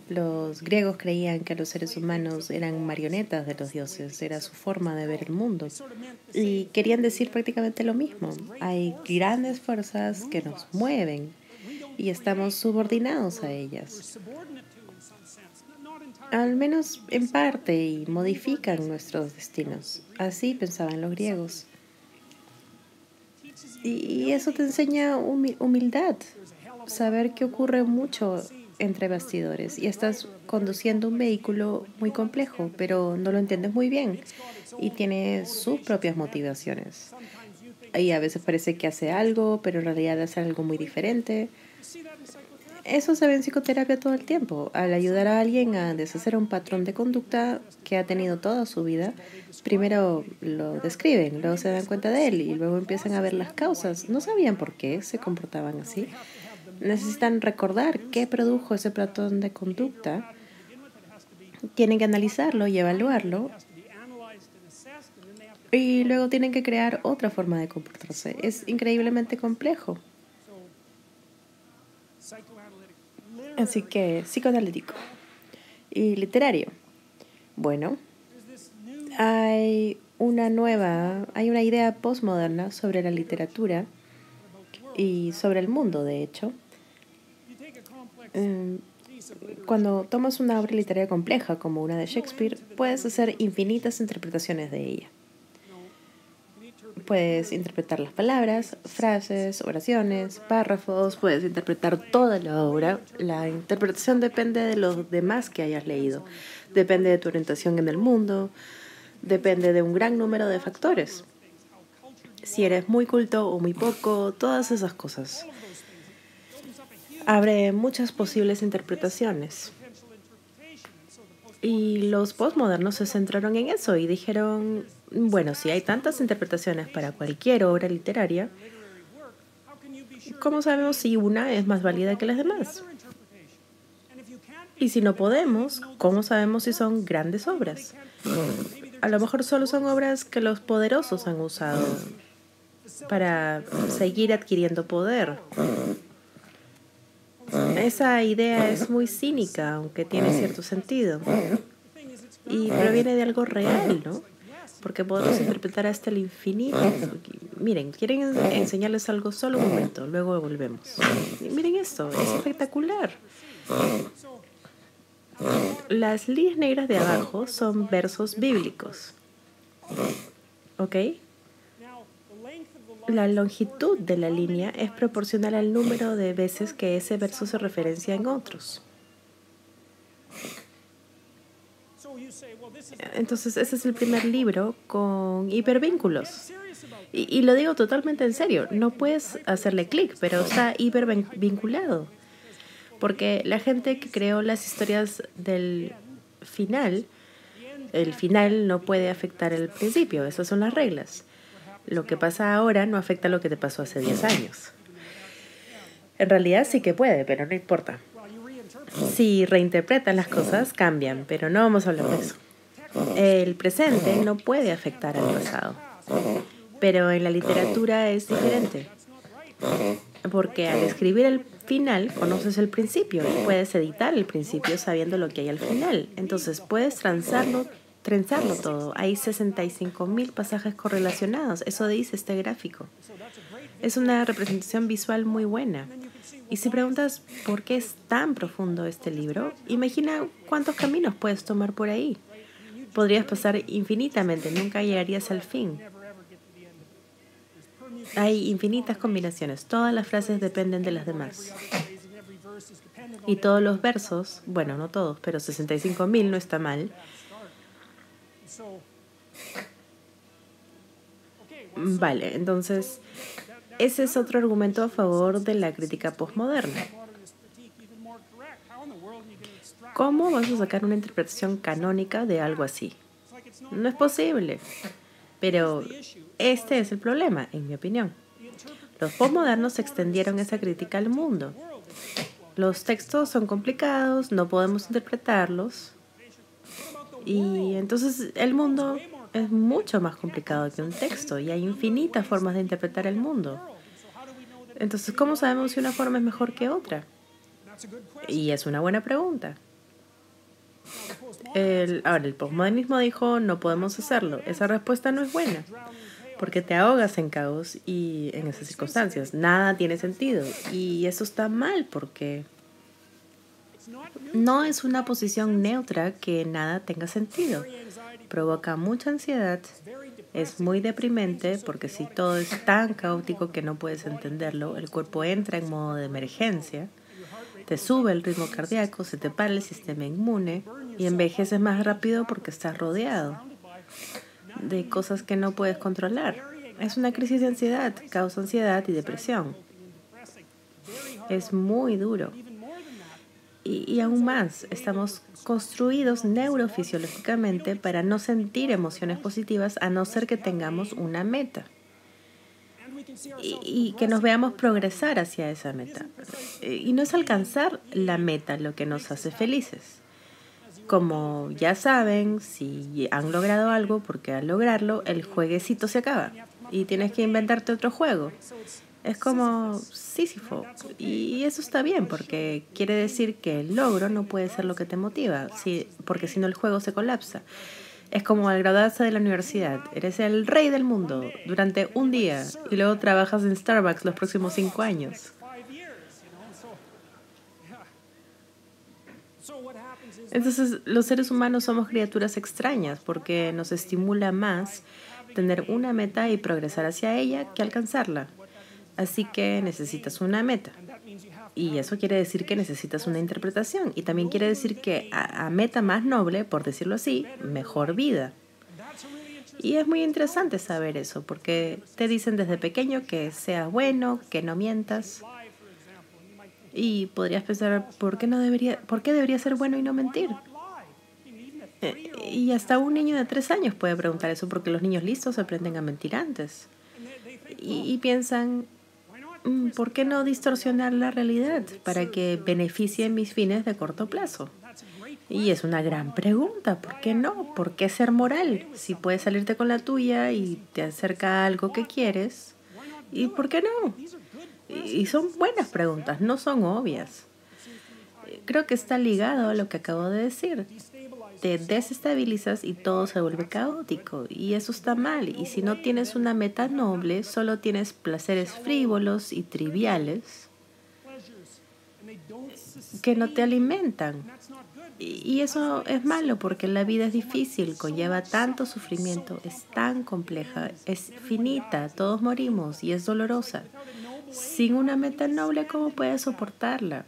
los griegos creían que los seres humanos eran marionetas de los dioses, era su forma de ver el mundo. Y querían decir prácticamente lo mismo. Hay grandes fuerzas que nos mueven y estamos subordinados a ellas. Al menos en parte y modifican nuestros destinos. Así pensaban los griegos. Y eso te enseña humildad, saber que ocurre mucho entre bastidores y estás conduciendo un vehículo muy complejo, pero no lo entiendes muy bien y tiene sus propias motivaciones. Y a veces parece que hace algo, pero en realidad hace algo muy diferente. Eso se ve en psicoterapia todo el tiempo. Al ayudar a alguien a deshacer un patrón de conducta que ha tenido toda su vida, primero lo describen, luego se dan cuenta de él y luego empiezan a ver las causas. No sabían por qué se comportaban así necesitan recordar qué produjo ese patrón de conducta, tienen que analizarlo y evaluarlo y luego tienen que crear otra forma de comportarse. Es increíblemente complejo. Así que psicoanalítico y literario. Bueno, hay una nueva, hay una idea postmoderna sobre la literatura y sobre el mundo, de hecho. Em, cuando tomas una obra literaria compleja como una de Shakespeare, puedes hacer infinitas interpretaciones de ella. Puedes interpretar las palabras, frases, oraciones, párrafos, puedes interpretar toda la obra. La interpretación depende de los demás que hayas leído, depende de tu orientación en el mundo, depende de un gran número de factores. Si eres muy culto o muy poco, todas esas cosas. Abre muchas posibles interpretaciones. Y los postmodernos se centraron en eso y dijeron, bueno, si hay tantas interpretaciones para cualquier obra literaria, ¿cómo sabemos si una es más válida que las demás? Y si no podemos, ¿cómo sabemos si son grandes obras? A lo mejor solo son obras que los poderosos han usado para seguir adquiriendo poder. Esa idea es muy cínica, aunque tiene cierto sentido. Y proviene de algo real, ¿no? Porque podemos interpretar hasta el infinito. Miren, quieren enseñarles algo solo un momento, luego volvemos. miren esto, es espectacular. Las líneas negras de abajo son versos bíblicos. ¿Ok? La longitud de la línea es proporcional al número de veces que ese verso se referencia en otros. Entonces, ese es el primer libro con hipervínculos. Y, lo digo totalmente en serio. No puedes hacerle clic, pero está hipervinculado. Porque la gente que creó las historias del final, el final no puede afectar el principio. Esas son las reglas lo que pasa ahora no afecta a lo que te pasó hace 10 años. En realidad sí que puede, pero no importa. Si reinterpretan las cosas, cambian, pero no vamos a hablar de eso. El presente no puede afectar al pasado, pero en la literatura es diferente. Porque al escribir el final conoces el principio y puedes editar el principio sabiendo lo que hay al final. Entonces puedes transarlo trenzarlo todo. Hay 65 mil pasajes correlacionados. Eso dice este gráfico. Es una representación visual muy buena. Y si preguntas por qué es tan profundo este libro, imagina cuántos caminos puedes tomar por ahí. Podrías pasar infinitamente, nunca llegarías al fin. Hay infinitas combinaciones, todas las frases dependen de las demás. Y todos los versos, bueno, no todos, pero 65.000 no está mal, Vale, entonces ese es otro argumento a favor de la crítica postmoderna. ¿Cómo vas a sacar una interpretación canónica de algo así? No es posible. Pero este es el problema, en mi opinión. Los postmodernos extendieron esa crítica al mundo. Los textos son complicados, no podemos interpretarlos. Y entonces el mundo es mucho más complicado que un texto y hay infinitas formas de interpretar el mundo. Entonces, ¿cómo sabemos si una forma es mejor que otra? Y es una buena pregunta. El, ahora, el postmodernismo dijo, no podemos hacerlo. Esa respuesta no es buena, porque te ahogas en caos y en esas circunstancias. Nada tiene sentido. Y eso está mal porque no es una posición neutra que nada tenga sentido provoca mucha ansiedad, es muy deprimente porque si todo es tan caótico que no puedes entenderlo, el cuerpo entra en modo de emergencia, te sube el ritmo cardíaco, se te para el sistema inmune y envejeces más rápido porque estás rodeado de cosas que no puedes controlar. Es una crisis de ansiedad, causa ansiedad y depresión. Es muy duro. Y, y aún más, estamos construidos neurofisiológicamente para no sentir emociones positivas a no ser que tengamos una meta y, que nos veamos progresar hacia esa meta. Y no es alcanzar la meta lo que nos hace felices. Como ya saben, si han logrado algo, porque al lograrlo el jueguecito se acaba y tienes que inventarte otro juego. Es como Sísifo. Y eso está bien, porque quiere decir que el logro no puede ser lo que te motiva, porque si no el juego se colapsa. Es como al graduarse de la universidad. Eres el rey del mundo durante un día y luego trabajas en Starbucks los próximos cinco años. Entonces, los seres humanos somos criaturas extrañas porque nos estimula más tener una meta y progresar hacia ella que alcanzarla. Así que necesitas una meta. Y eso quiere decir que necesitas una interpretación. Y también quiere decir que a, meta más noble, por decirlo así, mejor vida. Y es muy interesante saber eso, porque te dicen desde pequeño que seas bueno, que no mientas. Y podrías pensar, ¿por qué, no debería, ¿por qué debería ser bueno y no mentir? Eh, y hasta un niño de tres años puede preguntar eso, porque los niños listos aprenden a mentir antes. y piensan, ¿por qué no distorsionar la realidad para que beneficie mis fines de corto plazo? Y es una gran pregunta, ¿por qué no? ¿Por qué ser moral? Si puedes salirte con la tuya y te acerca a algo que quieres, ¿y por qué no? Y son buenas preguntas, no son obvias. Creo que está ligado a lo que acabo de decir te desestabilizas y todo se vuelve caótico. Y eso está mal. Y si no tienes una meta noble, solo tienes placeres frívolos y triviales que no te alimentan. Y eso es malo porque la vida es difícil, conlleva tanto sufrimiento, es tan compleja, es finita, todos morimos y es dolorosa. Sin una meta noble, ¿cómo puedes soportarla?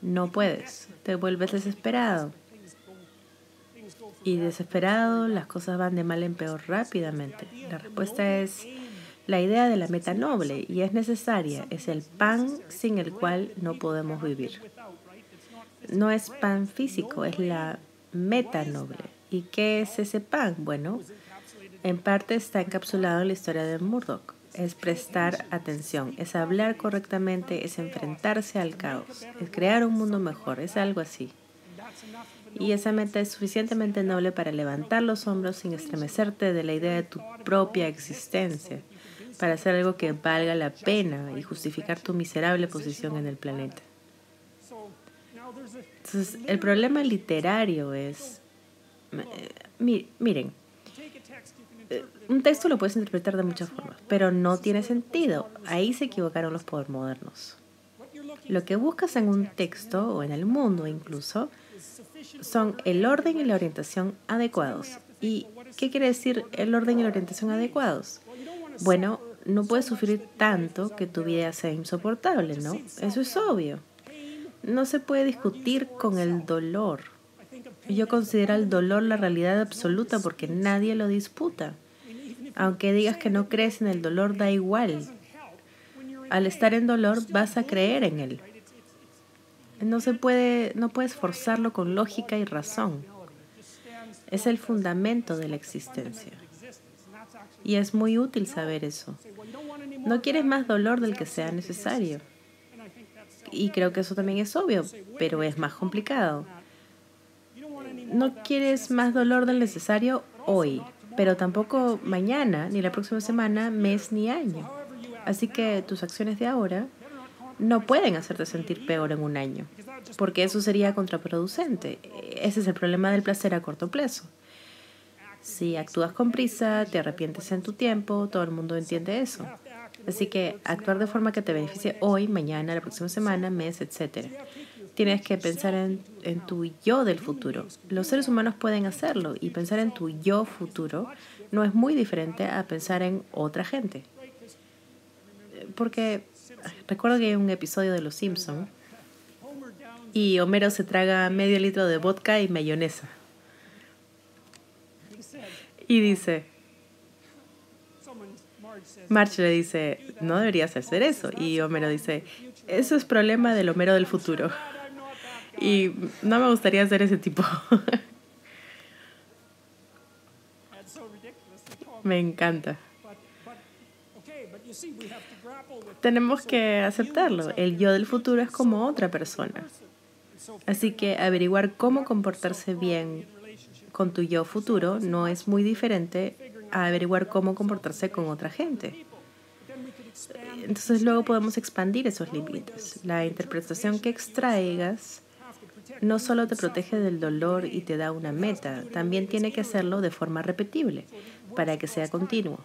No puedes, te vuelves desesperado y desesperado, las cosas van de mal en peor rápidamente. La respuesta es la idea de la meta noble y es necesaria, es el pan sin el cual no podemos vivir. No es pan físico, es la meta noble. ¿Y qué es ese pan? Bueno, en parte está encapsulado en la historia de Murdoch. Es prestar atención, es hablar correctamente, es enfrentarse al caos, es crear un mundo mejor, es algo así. Y esa meta es suficientemente noble para levantar los hombros sin estremecerte de la idea de tu propia existencia, para hacer algo que valga la pena y justificar tu miserable posición en el planeta. Entonces, el problema literario es, eh, miren, eh, un texto lo puedes interpretar de muchas formas, pero no tiene sentido. Ahí se equivocaron los modernos. Lo que buscas en un texto o en el mundo incluso son el orden y la orientación adecuados. ¿Y qué quiere decir el orden y la orientación adecuados? Bueno, no puedes sufrir tanto que tu vida sea insoportable, ¿no? Eso es obvio. No se puede discutir con el dolor. Yo considero el dolor la realidad absoluta porque nadie lo disputa. Aunque digas que no crees en el dolor, da igual. Al estar en dolor vas a creer en él. No se puede, no puedes forzarlo con lógica y razón. Es el fundamento de la existencia. Y es muy útil saber eso. No quieres más dolor del que sea necesario. Y creo que eso también es obvio, pero es más complicado. No quieres más dolor del necesario hoy, pero tampoco mañana, ni la próxima semana, mes ni año. Así que tus acciones de ahora no pueden hacerte sentir peor en un año, porque eso sería contraproducente. Ese es el problema del placer a corto plazo. Si actúas con prisa, te arrepientes en tu tiempo, todo el mundo entiende eso. Así que actuar de forma que te beneficie hoy, mañana, la próxima semana, mes, etc. Tienes que pensar en, en tu yo del futuro. Los seres humanos pueden hacerlo y pensar en tu yo futuro no es muy diferente a pensar en otra gente. Porque recuerdo que hay un episodio de Los Simpson y Homero se traga medio litro de vodka y mayonesa. Y dice, March le dice, no deberías hacer eso. Y Homero dice, eso es problema del Homero del futuro. Y no me gustaría ser ese tipo. me encanta tenemos que aceptarlo. El yo del futuro es como otra persona. Así que averiguar cómo comportarse bien con tu yo futuro no es muy diferente a averiguar cómo comportarse con otra gente. entonces luego podemos expandir esos límites. La interpretación que extraigas no solo te protege del dolor y te da una meta, también tiene que hacerlo de forma repetible para que sea continuo.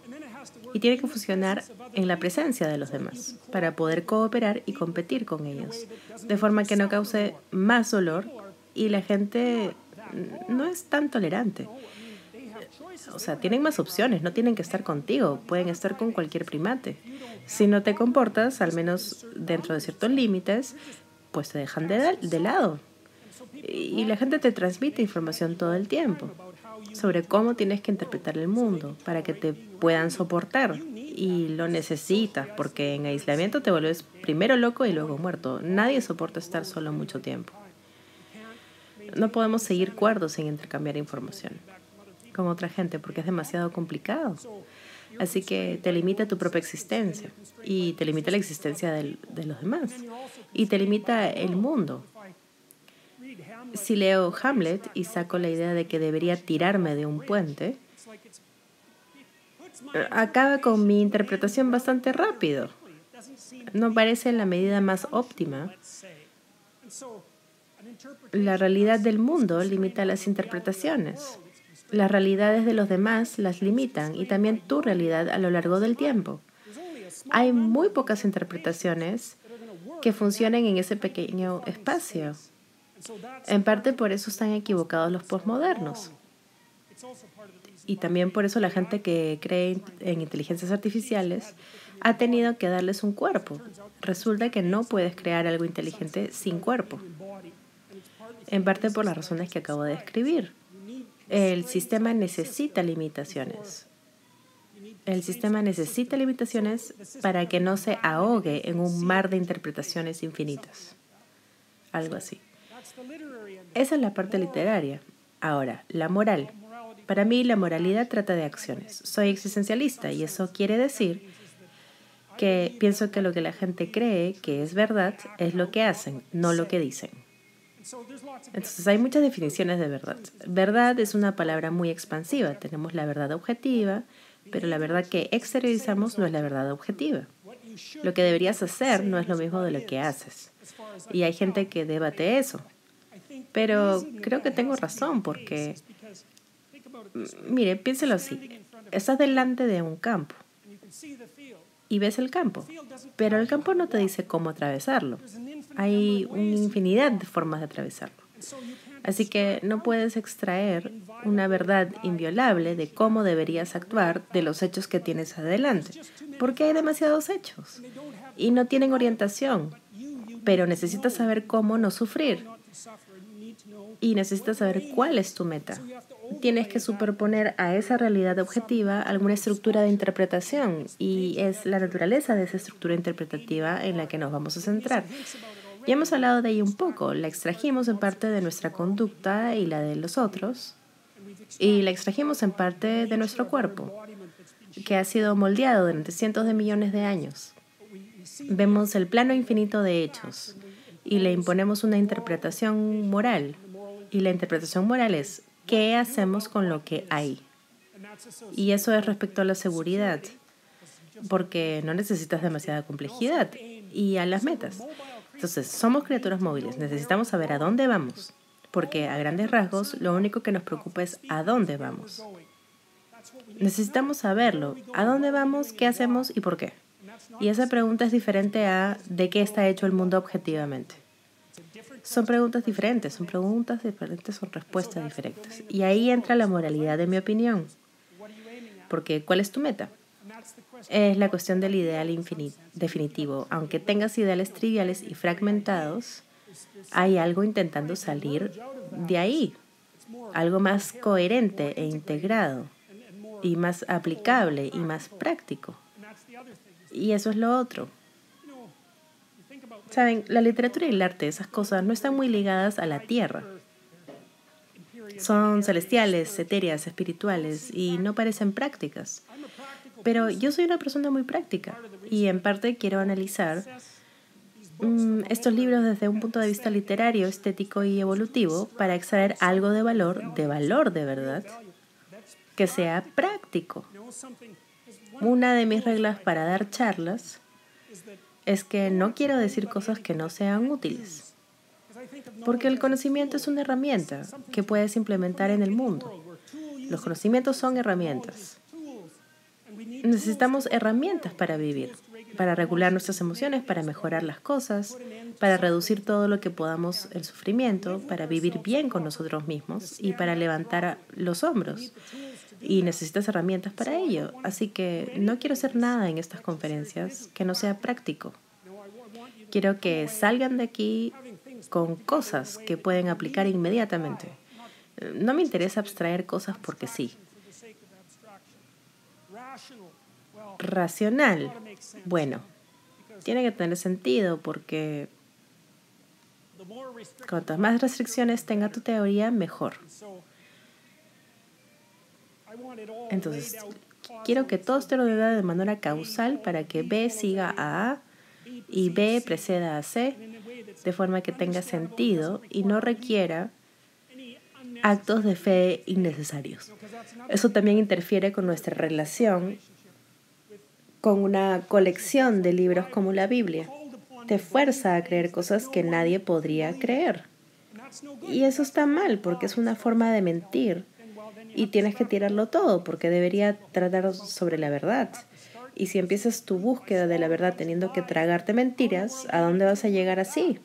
Y tiene que funcionar en la presencia de los demás para poder cooperar y competir con ellos, de forma que no cause más dolor y la gente no es tan tolerante. O sea, tienen más opciones, no tienen que estar contigo, pueden estar con cualquier primate. Si no te comportas, al menos dentro de ciertos límites, pues te dejan de, de lado. Y la gente te transmite información todo el tiempo sobre cómo tienes que interpretar el mundo para que te puedan soportar. Y lo necesitas porque en aislamiento te vuelves primero loco y luego muerto. Nadie soporta estar solo mucho tiempo. No podemos seguir cuerdos sin intercambiar información con otra gente porque es demasiado complicado. Así que te limita tu propia existencia y te limita la existencia de los demás y te limita el mundo. Si leo Hamlet y saco la idea de que debería tirarme de un puente, acaba con mi interpretación bastante rápido. No parece la medida más óptima. La realidad del mundo limita las interpretaciones. Las realidades de los demás las limitan y también tu realidad a lo largo del tiempo. Hay muy pocas interpretaciones que funcionen en ese pequeño espacio. En parte por eso están equivocados los postmodernos. Y también por eso la gente que cree en inteligencias artificiales ha tenido que darles un cuerpo. Resulta que no puedes crear algo inteligente sin cuerpo. En parte por las razones que acabo de describir. El sistema necesita limitaciones. El sistema necesita limitaciones para que no se ahogue en un mar de interpretaciones infinitas. Algo así. Esa es la parte literaria. Ahora, la moral. Para mí la moralidad trata de acciones. Soy existencialista y eso quiere decir que pienso que lo que la gente cree que es verdad es lo que hacen, no lo que dicen. Entonces hay muchas definiciones de verdad. Verdad es una palabra muy expansiva. Tenemos la verdad objetiva, pero la verdad que exteriorizamos no es la verdad objetiva. Lo que deberías hacer no es lo mismo de lo que haces. Y hay gente que debate eso. Pero creo que tengo razón porque, mire, piénselo así. Estás delante de un campo y ves el campo, pero el campo no te dice cómo atravesarlo. Hay una infinidad de formas de atravesarlo. Así que no puedes extraer una verdad inviolable de cómo deberías actuar de los hechos que tienes adelante, porque hay demasiados hechos y no tienen orientación, pero necesitas saber cómo no sufrir y necesitas saber cuál es tu meta tienes que superponer a esa realidad objetiva alguna estructura de interpretación y es la naturaleza de esa estructura interpretativa en la que nos vamos a centrar. Ya hemos hablado de ella un poco, la extrajimos en parte de nuestra conducta y la de los otros y la extrajimos en parte de nuestro cuerpo, que ha sido moldeado durante cientos de millones de años. Vemos el plano infinito de hechos y le imponemos una interpretación moral. Y la interpretación moral es qué hacemos con lo que hay. Y eso es respecto a la seguridad, porque no necesitas demasiada complejidad y a las metas. Entonces, somos criaturas móviles, necesitamos saber a dónde vamos, porque a grandes rasgos lo único que nos preocupa es a dónde vamos. Necesitamos saberlo, a dónde vamos, qué hacemos y por qué. Y esa pregunta es diferente a de qué está hecho el mundo objetivamente. Son preguntas diferentes, son preguntas diferentes, son respuestas diferentes. Y ahí entra la moralidad, de mi opinión. Porque, ¿cuál es tu meta? Es la cuestión del ideal definitivo. Aunque tengas ideales triviales y fragmentados, hay algo intentando salir de ahí. Algo más coherente e integrado, y más aplicable y más práctico. Y eso es lo otro. Saben, la literatura y el arte, esas cosas, no están muy ligadas a la tierra. Son celestiales, etéreas, espirituales y no parecen prácticas. Pero yo soy una persona muy práctica y en parte quiero analizar mm, estos libros desde un punto de vista literario, estético y evolutivo para extraer algo de valor, de valor de verdad, que sea práctico. Una de mis reglas para dar charlas es que no quiero decir cosas que no sean útiles. Porque el conocimiento es una herramienta que puedes implementar en el mundo. Los conocimientos son herramientas. Necesitamos herramientas para vivir, para regular nuestras emociones, para mejorar las cosas, para reducir todo lo que podamos el sufrimiento, para vivir bien con nosotros mismos y para levantar los hombros. Y necesitas herramientas para ello. Así que no quiero hacer nada en estas conferencias que no sea práctico. Quiero que salgan de aquí con cosas que pueden aplicar inmediatamente. No me interesa abstraer cosas porque sí. Racional. Bueno, tiene que tener sentido porque cuantas más restricciones tenga tu teoría, mejor. Entonces, quiero que todo esté ordenado de manera causal para que B siga a A y B preceda a C, de forma que tenga sentido y no requiera actos de fe innecesarios. Eso también interfiere con nuestra relación con una colección de libros como la Biblia. Te fuerza a creer cosas que nadie podría creer. Y eso está mal porque es una forma de mentir y tienes que tirarlo todo porque debería tratar sobre la verdad. Y si empiezas tu búsqueda de la verdad teniendo que tragarte mentiras, ¿a dónde vas a llegar así?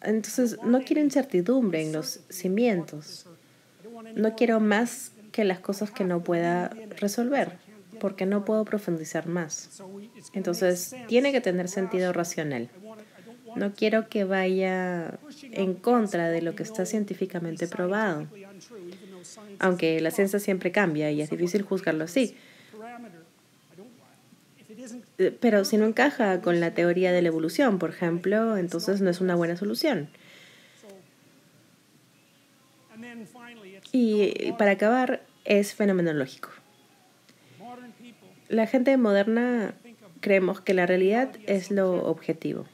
Entonces, no quiero incertidumbre en los cimientos. No quiero más que las cosas que no pueda resolver, porque no puedo profundizar más. Entonces, tiene que tener sentido racional. No quiero que vaya en contra de lo que está científicamente probado, aunque la ciencia siempre cambia y es difícil juzgarlo así. Eh, pero si no encaja con la teoría de la evolución, por ejemplo, entonces no es una buena solución. Y para acabar, es fenomenológico. La gente moderna creemos que la realidad es lo objetivo.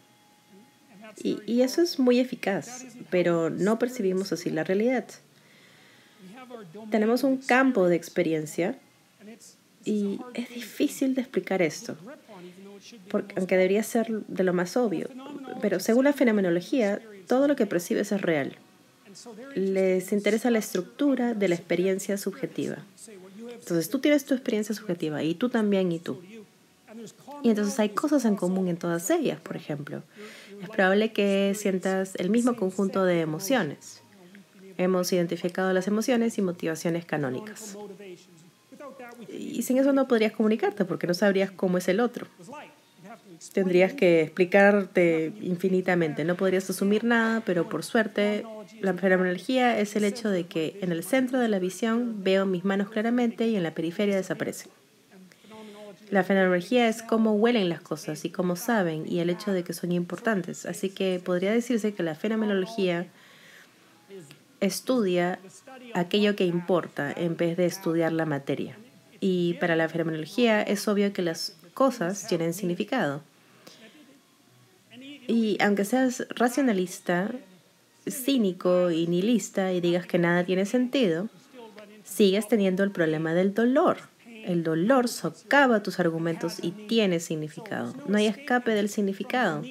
Y, eso es muy eficaz, pero no percibimos así la realidad. Tenemos un campo de experiencia y es difícil de explicar esto, porque, aunque debería ser de lo más obvio. Pero según la fenomenología, todo lo que percibes es real. Les interesa la estructura de la experiencia subjetiva. Entonces tú tienes tu experiencia subjetiva y tú también y tú. Y entonces hay cosas en común en todas ellas, por ejemplo. Es probable que sientas el mismo conjunto de emociones. Hemos identificado las emociones y motivaciones canónicas. Y sin eso no podrías comunicarte porque no sabrías cómo es el otro. Tendrías que explicarte infinitamente. No podrías asumir nada, pero por suerte la fenomenología es el hecho de que en el centro de la visión veo mis manos claramente y en la periferia desaparecen. La fenomenología es cómo huelen las cosas y cómo saben y el hecho de que son importantes. Así que podría decirse que la fenomenología estudia aquello que importa en vez de estudiar la materia. Y para la fenomenología es obvio que las cosas tienen significado. Y aunque seas racionalista, cínico y nihilista y digas que nada tiene sentido, sigues teniendo el problema del dolor. El dolor socava tus argumentos y tiene significado. No hay escape del significado.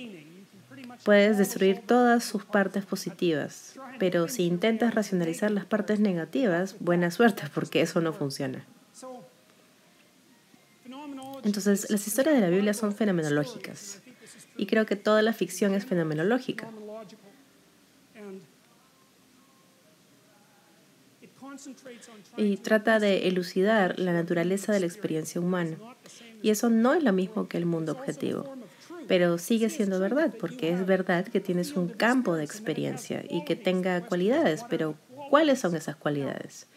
Puedes destruir todas sus partes positivas, pero si intentas racionalizar las partes negativas, buena suerte porque eso no funciona. Entonces, las historias de la Biblia son fenomenológicas. Y creo que toda la ficción es fenomenológica. Y trata de elucidar la naturaleza de la experiencia humana. Y eso no es lo mismo que el mundo objetivo. Pero sigue siendo verdad, porque es verdad que tienes un campo de experiencia y que tenga cualidades, pero ¿cuáles son esas cualidades?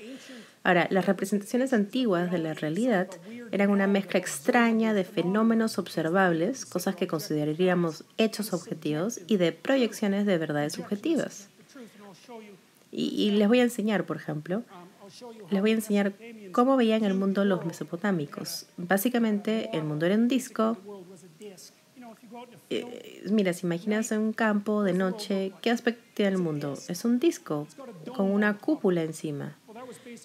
Ahora, las representaciones antiguas de la realidad eran una mezcla extraña de fenómenos observables, cosas que consideraríamos hechos objetivos, y de proyecciones de verdades subjetivas. Y, les voy a enseñar, por ejemplo, les voy a enseñar cómo veían el mundo los mesopotámicos. Básicamente, el mundo era un disco. Eh, mira, si imaginas un campo de noche, ¿qué aspecto tiene el mundo? Es un disco con una cúpula encima.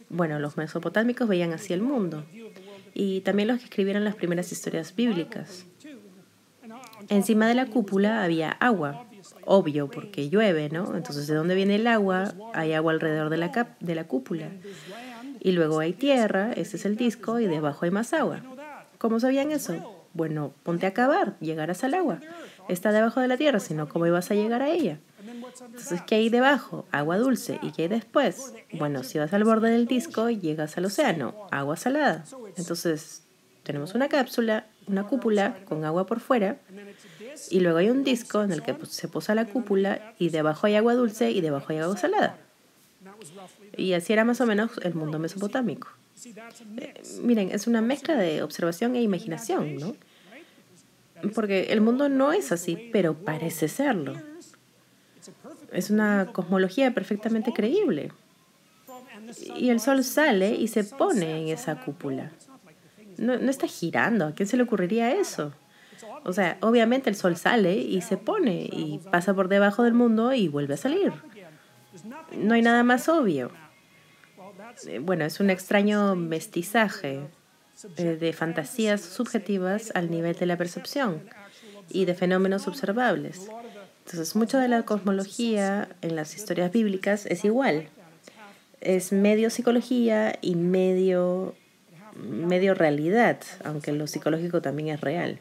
Bueno, los mesopotámicos veían así el mundo y también los que escribieron las primeras historias bíblicas. Encima de la cúpula había agua, obvio, porque llueve, ¿no? Entonces, ¿de dónde viene el agua? Hay agua alrededor de la, de la cúpula. Y luego hay tierra, ese es el disco, y debajo hay más agua. ¿Cómo sabían eso? Bueno, ponte a cavar, llegarás al agua. Está debajo de la tierra, sino ¿cómo ibas a llegar a ella? Entonces, ¿qué hay debajo? Agua dulce. ¿Y qué hay después? Bueno, si vas al borde del disco, llegas al océano, agua salada. Entonces, tenemos una cápsula, una cúpula con agua por fuera, y luego hay un disco en el que se posa la cúpula, y debajo hay agua dulce y debajo hay agua salada. Y así era más o menos el mundo mesopotámico. Eh, miren, es una mezcla de observación e imaginación, ¿no? Porque el mundo no es así, pero parece serlo. Es una cosmología perfectamente creíble. Y el sol sale y se pone en esa cúpula. No, no está girando. ¿A quién se le ocurriría eso? O sea, obviamente el sol sale y se pone y pasa por debajo del mundo y vuelve a salir. No hay nada más obvio. Eh, bueno, es un extraño mestizaje eh, de fantasías subjetivas al nivel de la percepción y de fenómenos observables. Entonces, mucho de la cosmología en las historias bíblicas es igual. Es medio psicología y medio, medio realidad, aunque lo psicológico también es real.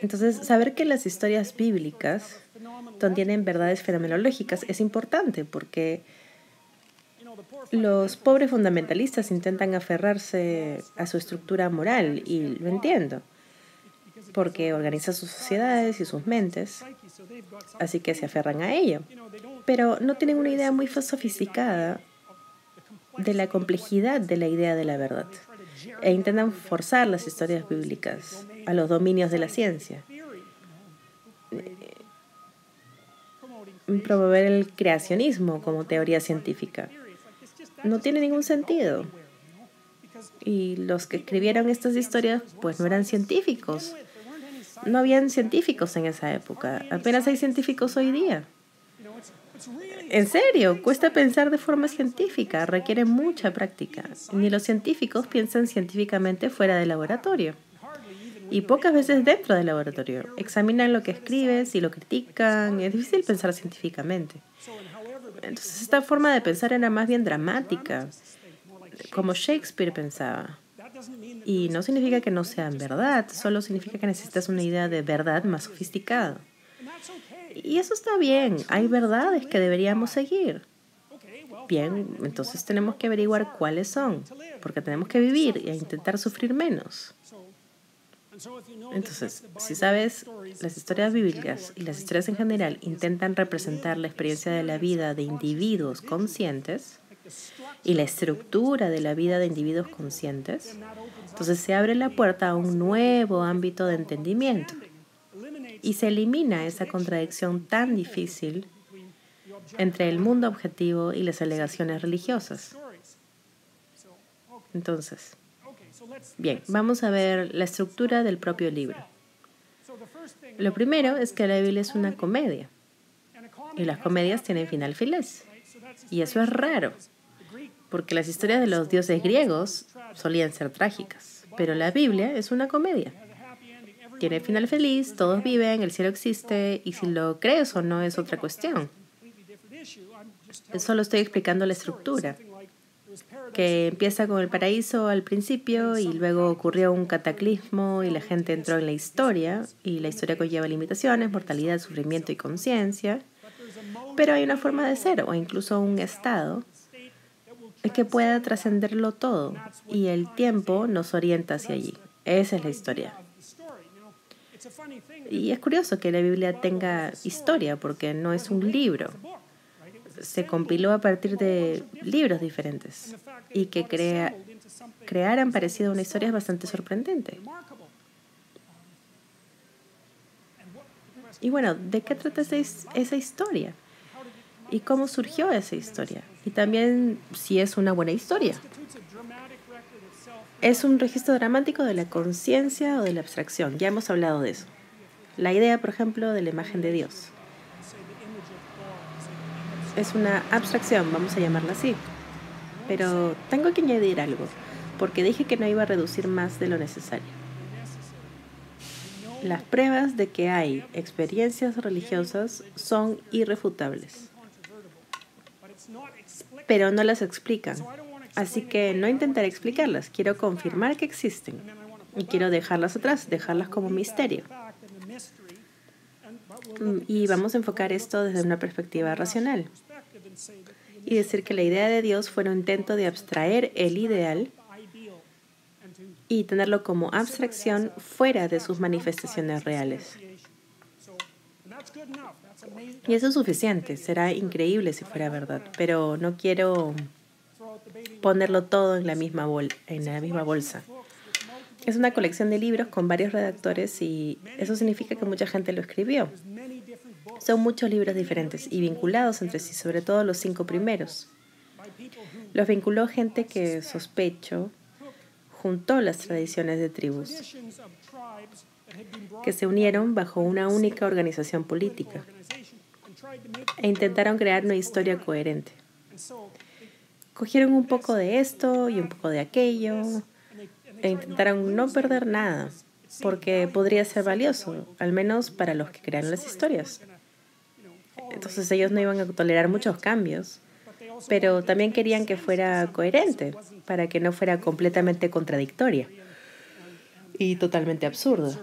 Entonces, saber que las historias bíblicas contienen verdades fenomenológicas es importante porque los pobres fundamentalistas intentan aferrarse a su estructura moral y lo entiendo, porque organiza sus sociedades y sus mentes, así que se aferran a ello, pero no tienen una idea muy sofisticada de la complejidad de la idea de la verdad e intentan forzar las historias bíblicas a los dominios de la ciencia. Promover el creacionismo como teoría científica. No tiene ningún sentido. Y los que escribieron estas historias, pues no eran científicos. No habían científicos en esa época. Apenas hay científicos hoy día. En serio, cuesta pensar de forma científica, requiere mucha práctica. Ni los científicos piensan científicamente fuera del laboratorio. Y pocas veces dentro del laboratorio. Examinan lo que escribes y lo critican. Es difícil pensar científicamente. Entonces esta forma de pensar era más bien dramática, como Shakespeare pensaba. Y no significa que no sean verdad, solo significa que necesitas una idea de verdad más sofisticada. Y eso está bien, hay verdades que deberíamos seguir. Bien, entonces tenemos que averiguar cuáles son, porque tenemos que vivir e intentar sufrir menos. Entonces, si sabes, las historias bíblicas y las historias en general intentan representar la experiencia de la vida de individuos conscientes y la estructura de la vida de individuos conscientes, entonces se abre la puerta a un nuevo ámbito de entendimiento y se elimina esa contradicción tan difícil entre el mundo objetivo y las alegaciones religiosas. Entonces, bien, vamos a ver la estructura del propio libro. Lo primero es que la Biblia es una comedia y las comedias tienen final feliz. Y eso es raro, porque las historias de los dioses griegos solían ser trágicas, pero la Biblia es una comedia tiene final feliz, todos viven, el cielo existe y si lo crees o no es otra cuestión. Solo estoy explicando la estructura, que empieza con el paraíso al principio y luego ocurrió un cataclismo y la gente entró en la historia y la historia conlleva limitaciones, mortalidad, sufrimiento y conciencia. Pero hay una forma de ser o incluso un estado que pueda trascenderlo todo y el tiempo nos orienta hacia allí. Esa es la historia. Y es curioso que la Biblia tenga historia, porque no es un libro. Se compiló a partir de libros diferentes. Y que crea, crearan parecido a una historia es bastante sorprendente. Y bueno, ¿de qué trata esa, esa historia? ¿Y cómo surgió esa historia? Y también si es una buena historia. Es un registro dramático de la conciencia o de la abstracción. Ya hemos hablado de eso. La idea, por ejemplo, de la imagen de Dios. Es una abstracción, vamos a llamarla así. Pero tengo que añadir algo, porque dije que no iba a reducir más de lo necesario. Las pruebas de que hay experiencias religiosas son irrefutables, pero no las explican. Así que no intentaré explicarlas, quiero confirmar que existen y quiero dejarlas atrás, dejarlas como misterio. Mm, y vamos a enfocar esto desde una perspectiva racional y decir que la idea de Dios fue un intento de abstraer el ideal y tenerlo como abstracción fuera de sus manifestaciones reales. Y eso es suficiente, será increíble si fuera verdad, pero no quiero ponerlo todo en la misma, en la misma bolsa. Es una colección de libros con varios redactores y eso significa que mucha gente lo escribió. Son muchos libros diferentes y vinculados entre sí, sobre todo los cinco primeros. Los vinculó gente que sospecho juntó las tradiciones de tribus que se unieron bajo una única organización política e intentaron crear una historia coherente. Cogieron un poco de esto y un poco de aquello e intentaron no perder nada, porque podría ser valioso, al menos para los que crean las historias. Entonces ellos no iban a tolerar muchos cambios, pero también querían que fuera coherente, para que no fuera completamente contradictoria y totalmente absurda.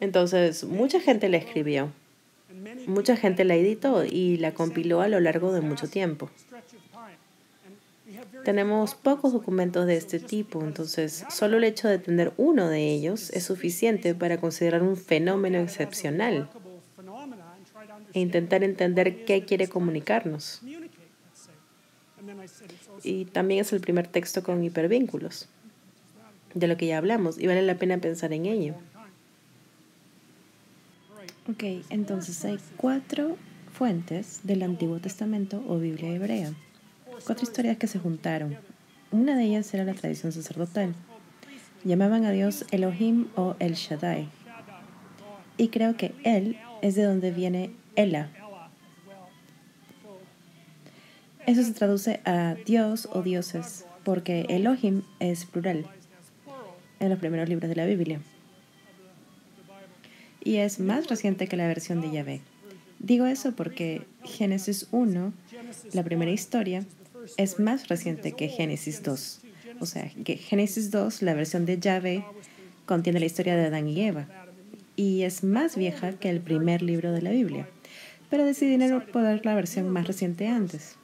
Entonces, mucha gente la escribió, mucha gente la editó y la compiló a lo largo de mucho tiempo. Tenemos pocos documentos de este tipo, entonces solo el hecho de tener uno de ellos es suficiente para considerar un fenómeno excepcional e intentar entender qué quiere comunicarnos. Y también es el primer texto con hipervínculos, de lo que ya hablamos, y vale la pena pensar en ello. Ok, entonces hay cuatro fuentes del Antiguo Testamento o Biblia hebrea cuatro historias que se juntaron. Una de ellas era la tradición sacerdotal. Llamaban a Dios Elohim o El Shaddai. Y creo que él es de donde viene Ela. Eso se traduce a Dios o dioses, porque Elohim es plural en los primeros libros de la Biblia. Y es más reciente que la versión de Yahvé. Digo eso porque Génesis 1, la primera historia, es más reciente que Génesis 2. O sea, que Génesis 2, la versión de Yahvé, contiene la historia de Adán y Eva y es más vieja que el primer libro de la Biblia. Pero decidieron poner la versión más reciente antes.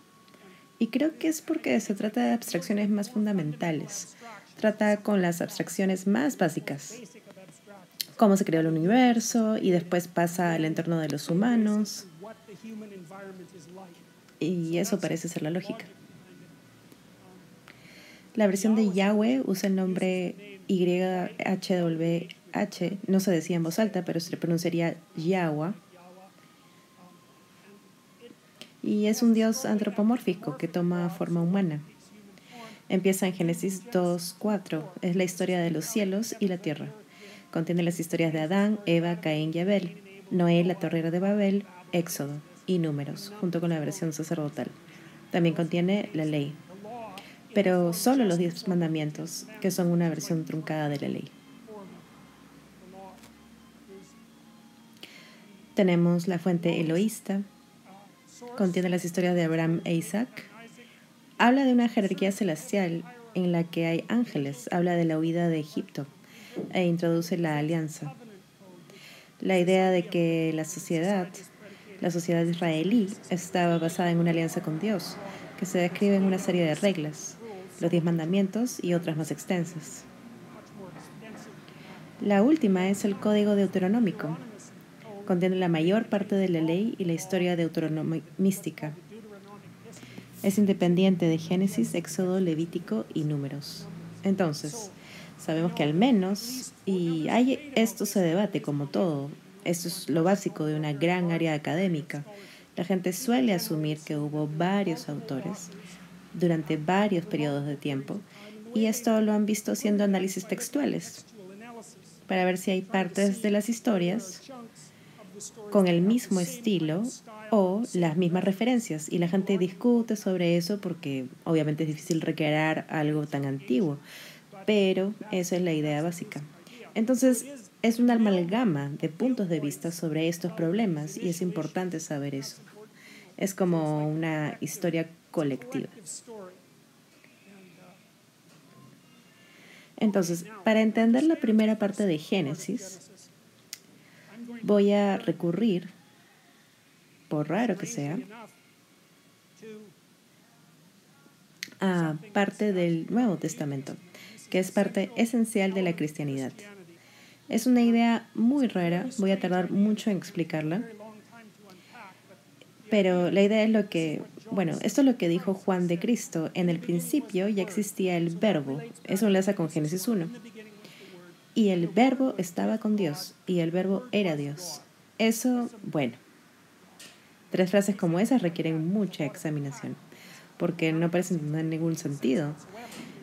Y creo que es porque se trata de abstracciones más fundamentales. Trata con las abstracciones más básicas. Cómo se creó el universo y después pasa al entorno de los humanos. Y eso parece ser la lógica. La versión de Yahweh usa el nombre YHWH, no se decía en voz alta, pero se pronunciaría Yahweh. Y es un dios antropomórfico que toma forma humana. Empieza en Génesis 2.4, es la historia de los cielos y la tierra. Contiene las historias de Adán, Eva, Caín y Abel, Noé, la torrera de Babel, Éxodo y Números, junto con la versión sacerdotal. También contiene la ley, pero solo los diez mandamientos, que son una versión truncada de la ley. Tenemos la fuente eloísta, contiene las historias de Abraham e Isaac, habla de una jerarquía celestial en la que hay ángeles, habla de la huida de Egipto e introduce la alianza. La idea de que la sociedad, la sociedad israelí, estaba basada en una alianza con Dios, que se describe en una serie de reglas, los diez mandamientos y otras más extensas. La última es el Código Deuteronómico. Contiene la mayor parte de la ley y la historia deuteronomística. Es independiente de Génesis, Éxodo, Levítico y Números. Entonces, sabemos que al menos, y hay, esto se debate como todo, esto es lo básico de una gran área académica. La gente suele asumir que hubo varios autores, durante varios periodos de tiempo y esto lo han visto haciendo análisis textuales para ver si hay partes de las historias con el mismo estilo o las mismas referencias. Y la gente discute sobre eso porque obviamente es difícil recrear algo tan antiguo, pero esa es la idea básica. Entonces, es una amalgama de puntos de vista sobre estos problemas y es importante saber eso. Es como una historia colectiva. Entonces, para entender la primera parte de Génesis, voy a recurrir, por raro que sea, a parte del Nuevo Testamento, que es parte esencial de la cristianidad. Es una idea muy rara, voy a tardar mucho en explicarla, pero la idea es lo que, bueno, esto es lo que dijo Juan de Cristo. En el principio ya existía el verbo, eso enlaza con Génesis 1. Y el verbo estaba con Dios y el verbo era Dios. Eso, bueno, tres frases como esas requieren mucha examinación, porque no parecen tener ningún sentido.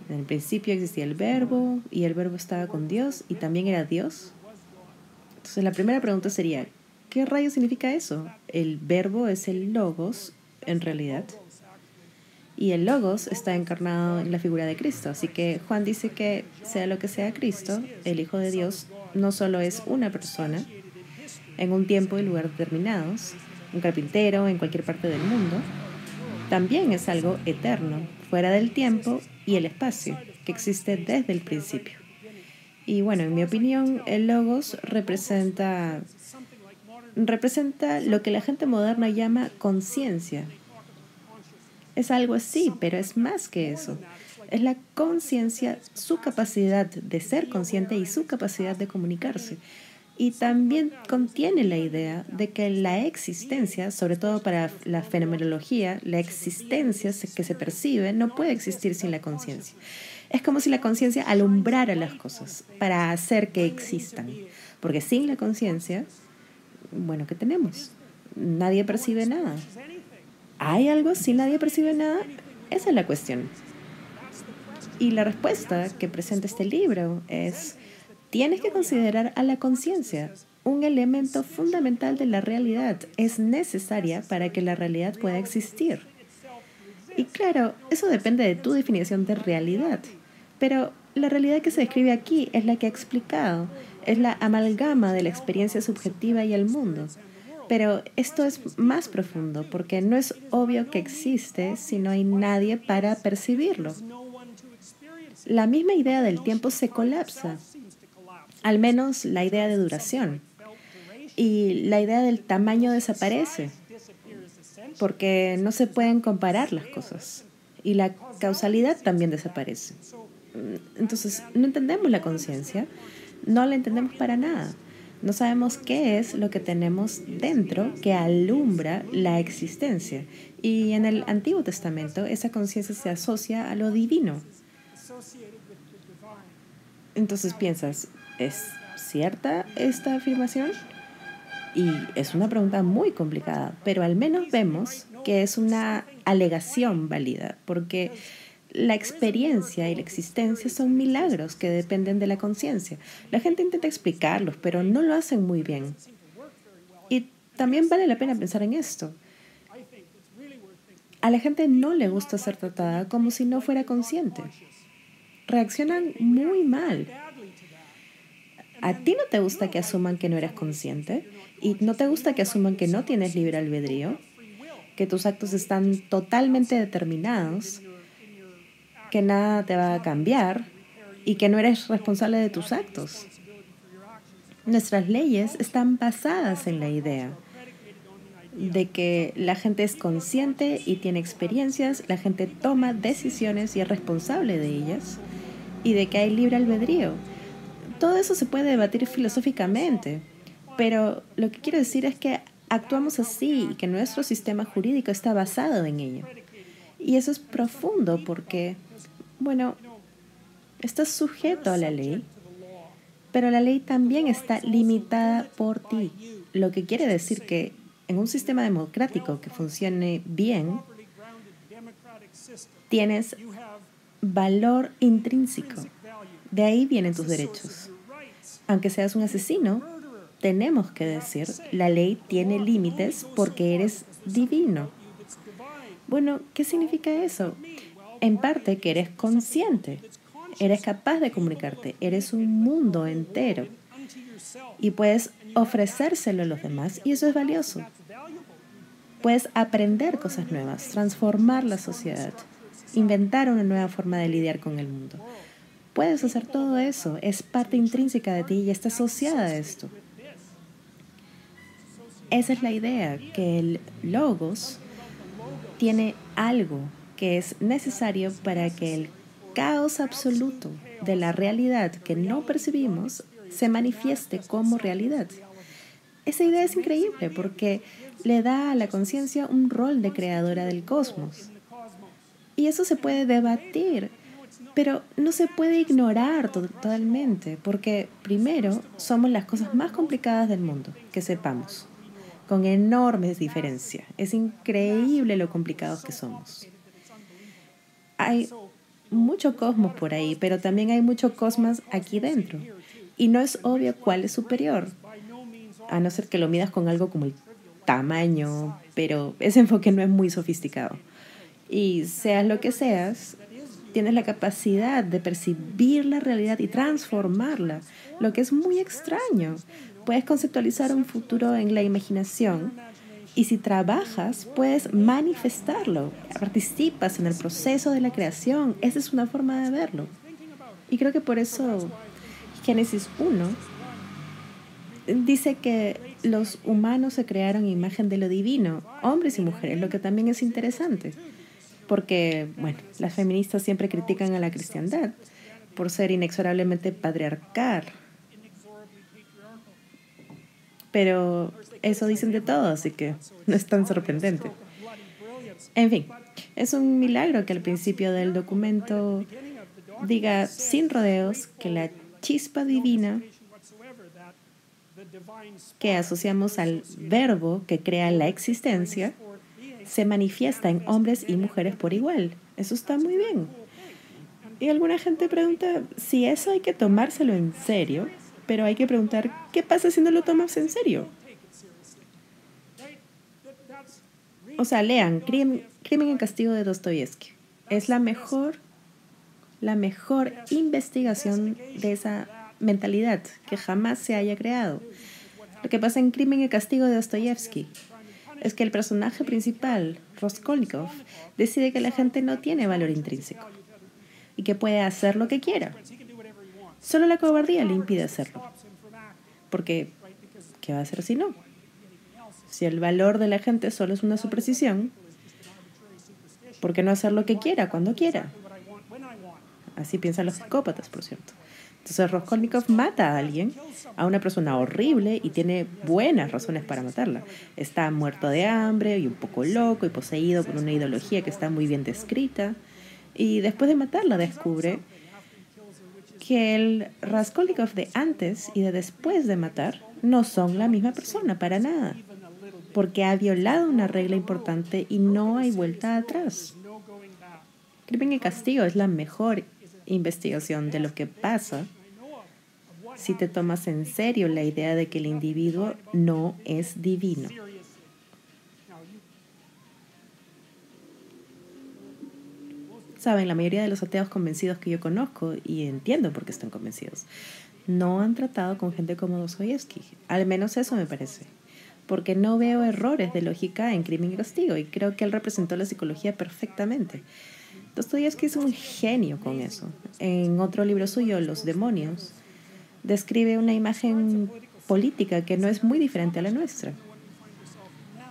En el principio existía el verbo y el verbo estaba con Dios y también era Dios. Entonces la primera pregunta sería, ¿qué rayo significa eso? El verbo es el logos en realidad. Y el logos está encarnado en la figura de Cristo. Así que Juan dice que sea lo que sea Cristo, el Hijo de Dios no solo es una persona en un tiempo y lugar determinados, un carpintero en cualquier parte del mundo, también es algo eterno, fuera del tiempo y el espacio, que existe desde el principio. Y bueno, en mi opinión, el logos representa, representa lo que la gente moderna llama conciencia. Es algo así, pero es más que eso. Es la conciencia, su capacidad de ser consciente y su capacidad de comunicarse. Y también contiene la idea de que la existencia, sobre todo para la fenomenología, la existencia que se percibe no puede existir sin la conciencia. Es como si la conciencia alumbrara las cosas para hacer que existan. Porque sin la conciencia, bueno, ¿qué tenemos? Nadie percibe nada. ¿Hay algo si nadie percibe nada? Esa es la cuestión. Y la respuesta que presenta este libro es Tienes que considerar a la conciencia, un elemento fundamental de la realidad. Es necesaria para que la realidad pueda existir. Y claro, eso depende de tu definición de realidad. Pero la realidad que se describe aquí es la que he explicado. Es la amalgama de la experiencia subjetiva y el mundo. Pero esto es más profundo porque no es obvio que existe si no hay nadie para percibirlo. La misma idea del tiempo se colapsa al menos la idea de duración. Y la idea del tamaño desaparece, porque no se pueden comparar las cosas. Y la causalidad también desaparece. Entonces, no entendemos la conciencia, no la entendemos para nada. No sabemos qué es lo que tenemos dentro que alumbra la existencia. Y en el Antiguo Testamento esa conciencia se asocia a lo divino. Entonces piensas, ¿Es cierta esta afirmación? Y es una pregunta muy complicada, pero al menos vemos que es una alegación válida, porque la experiencia y la existencia son milagros que dependen de la conciencia. La gente intenta explicarlos, pero no lo hacen muy bien. Y también vale la pena pensar en esto. A la gente no le gusta ser tratada como si no fuera consciente. Reaccionan muy mal ¿A ti no te gusta que asuman que no eres consciente? ¿Y no te gusta que asuman que no tienes libre albedrío? ¿Que tus actos están totalmente determinados? ¿Que nada te va a cambiar? ¿Y que no eres responsable de tus actos? Nuestras leyes están basadas en la idea de que la gente es consciente y tiene experiencias, la gente toma decisiones y es responsable de ellas, y de que hay libre albedrío todo eso se puede debatir filosóficamente, pero lo que quiero decir es que actuamos así y que nuestro sistema jurídico está basado en ello. Y eso es profundo porque, bueno, estás sujeto a la ley, pero la ley también está limitada por ti, lo que quiere decir que en un sistema democrático que funcione bien, tienes valor intrínseco. De ahí vienen tus derechos. Aunque seas un asesino, tenemos que decir, la ley tiene límites porque eres divino. Bueno, ¿qué significa eso? En parte que eres consciente, eres capaz de comunicarte, eres un mundo entero. y puedes ofrecérselo a los demás y eso es valioso. Puedes aprender cosas nuevas, transformar la sociedad, inventar una nueva forma de lidiar con el mundo. Puedes hacer todo eso, es parte intrínseca de ti y está asociada a esto. Esa es la idea, que el logos tiene algo que es necesario para que el caos absoluto de la realidad que no percibimos se manifieste como realidad. Esa idea es increíble porque le da a la conciencia un rol de creadora del cosmos. Y eso se puede debatir, pero no se puede ignorar totalmente, porque primero somos las cosas más complicadas del mundo, que sepamos, con enormes diferencias. Es increíble lo complicados que somos. Hay mucho cosmos por ahí, pero también hay mucho cosmos aquí dentro. Y no es obvio cuál es superior, a no ser que lo midas con algo como el tamaño, pero ese enfoque no es muy sofisticado. Y seas lo que seas, tienes la capacidad de percibir la realidad y transformarla, lo que es muy extraño. Puedes conceptualizar un futuro en la imaginación y si trabajas, puedes manifestarlo, participas en el proceso de la creación. Esa es una forma de verlo. Y creo que por eso Génesis 1 dice que los humanos se crearon imagen de lo divino, hombres y mujeres, lo que también es interesante, porque, bueno, las feministas siempre critican a la cristiandad por ser inexorablemente patriarcal. Pero eso dicen de todo, así que no es tan sorprendente. En fin, es un milagro que al principio del documento diga sin rodeos que la chispa divina que asociamos al verbo que crea la existencia se manifiesta en hombres y mujeres por igual. Eso está muy bien. Y alguna gente pregunta si eso hay que tomárselo en serio, pero hay que preguntar, ¿qué pasa si no lo tomas en serio? O sea, lean Crimen, Crimen y Castigo de Dostoyevsky. Es la mejor, la mejor investigación de esa mentalidad que jamás se haya creado. Lo que pasa en Crimen y Castigo de Dostoyevsky es que el personaje principal, Raskolnikov, decide que la gente no tiene valor intrínseco y que puede hacer lo que quiera. Solo la cobardía le impide hacerlo. Porque, ¿qué va a hacer si no? Si el valor de la gente solo es una superstición, ¿por qué no hacer lo que quiera, cuando quiera? Así piensan los psicópatas, por cierto. Entonces Raskolnikov mata a alguien, a una persona horrible y tiene buenas razones para matarla. Está muerto de hambre y un poco loco y poseído por una ideología que está muy bien descrita. Y después de matarla descubre que el Raskolnikov de antes y de después de matar no son la misma persona para nada, porque ha violado una regla importante y no hay vuelta atrás. Crimen y castigo es la mejor investigación de lo que pasa si te tomas en serio la idea de que el individuo no es divino. Saben, la mayoría de los ateos convencidos que yo conozco, y entiendo por qué están convencidos, no han tratado con gente como Dostoyevsky. Al menos eso me parece. Porque no veo errores de lógica en crimen y castigo, y creo que él representó la psicología perfectamente. Dostoyevsky es un genio con eso. En otro libro suyo, Los demonios, describe una imagen política que no es muy diferente a la nuestra.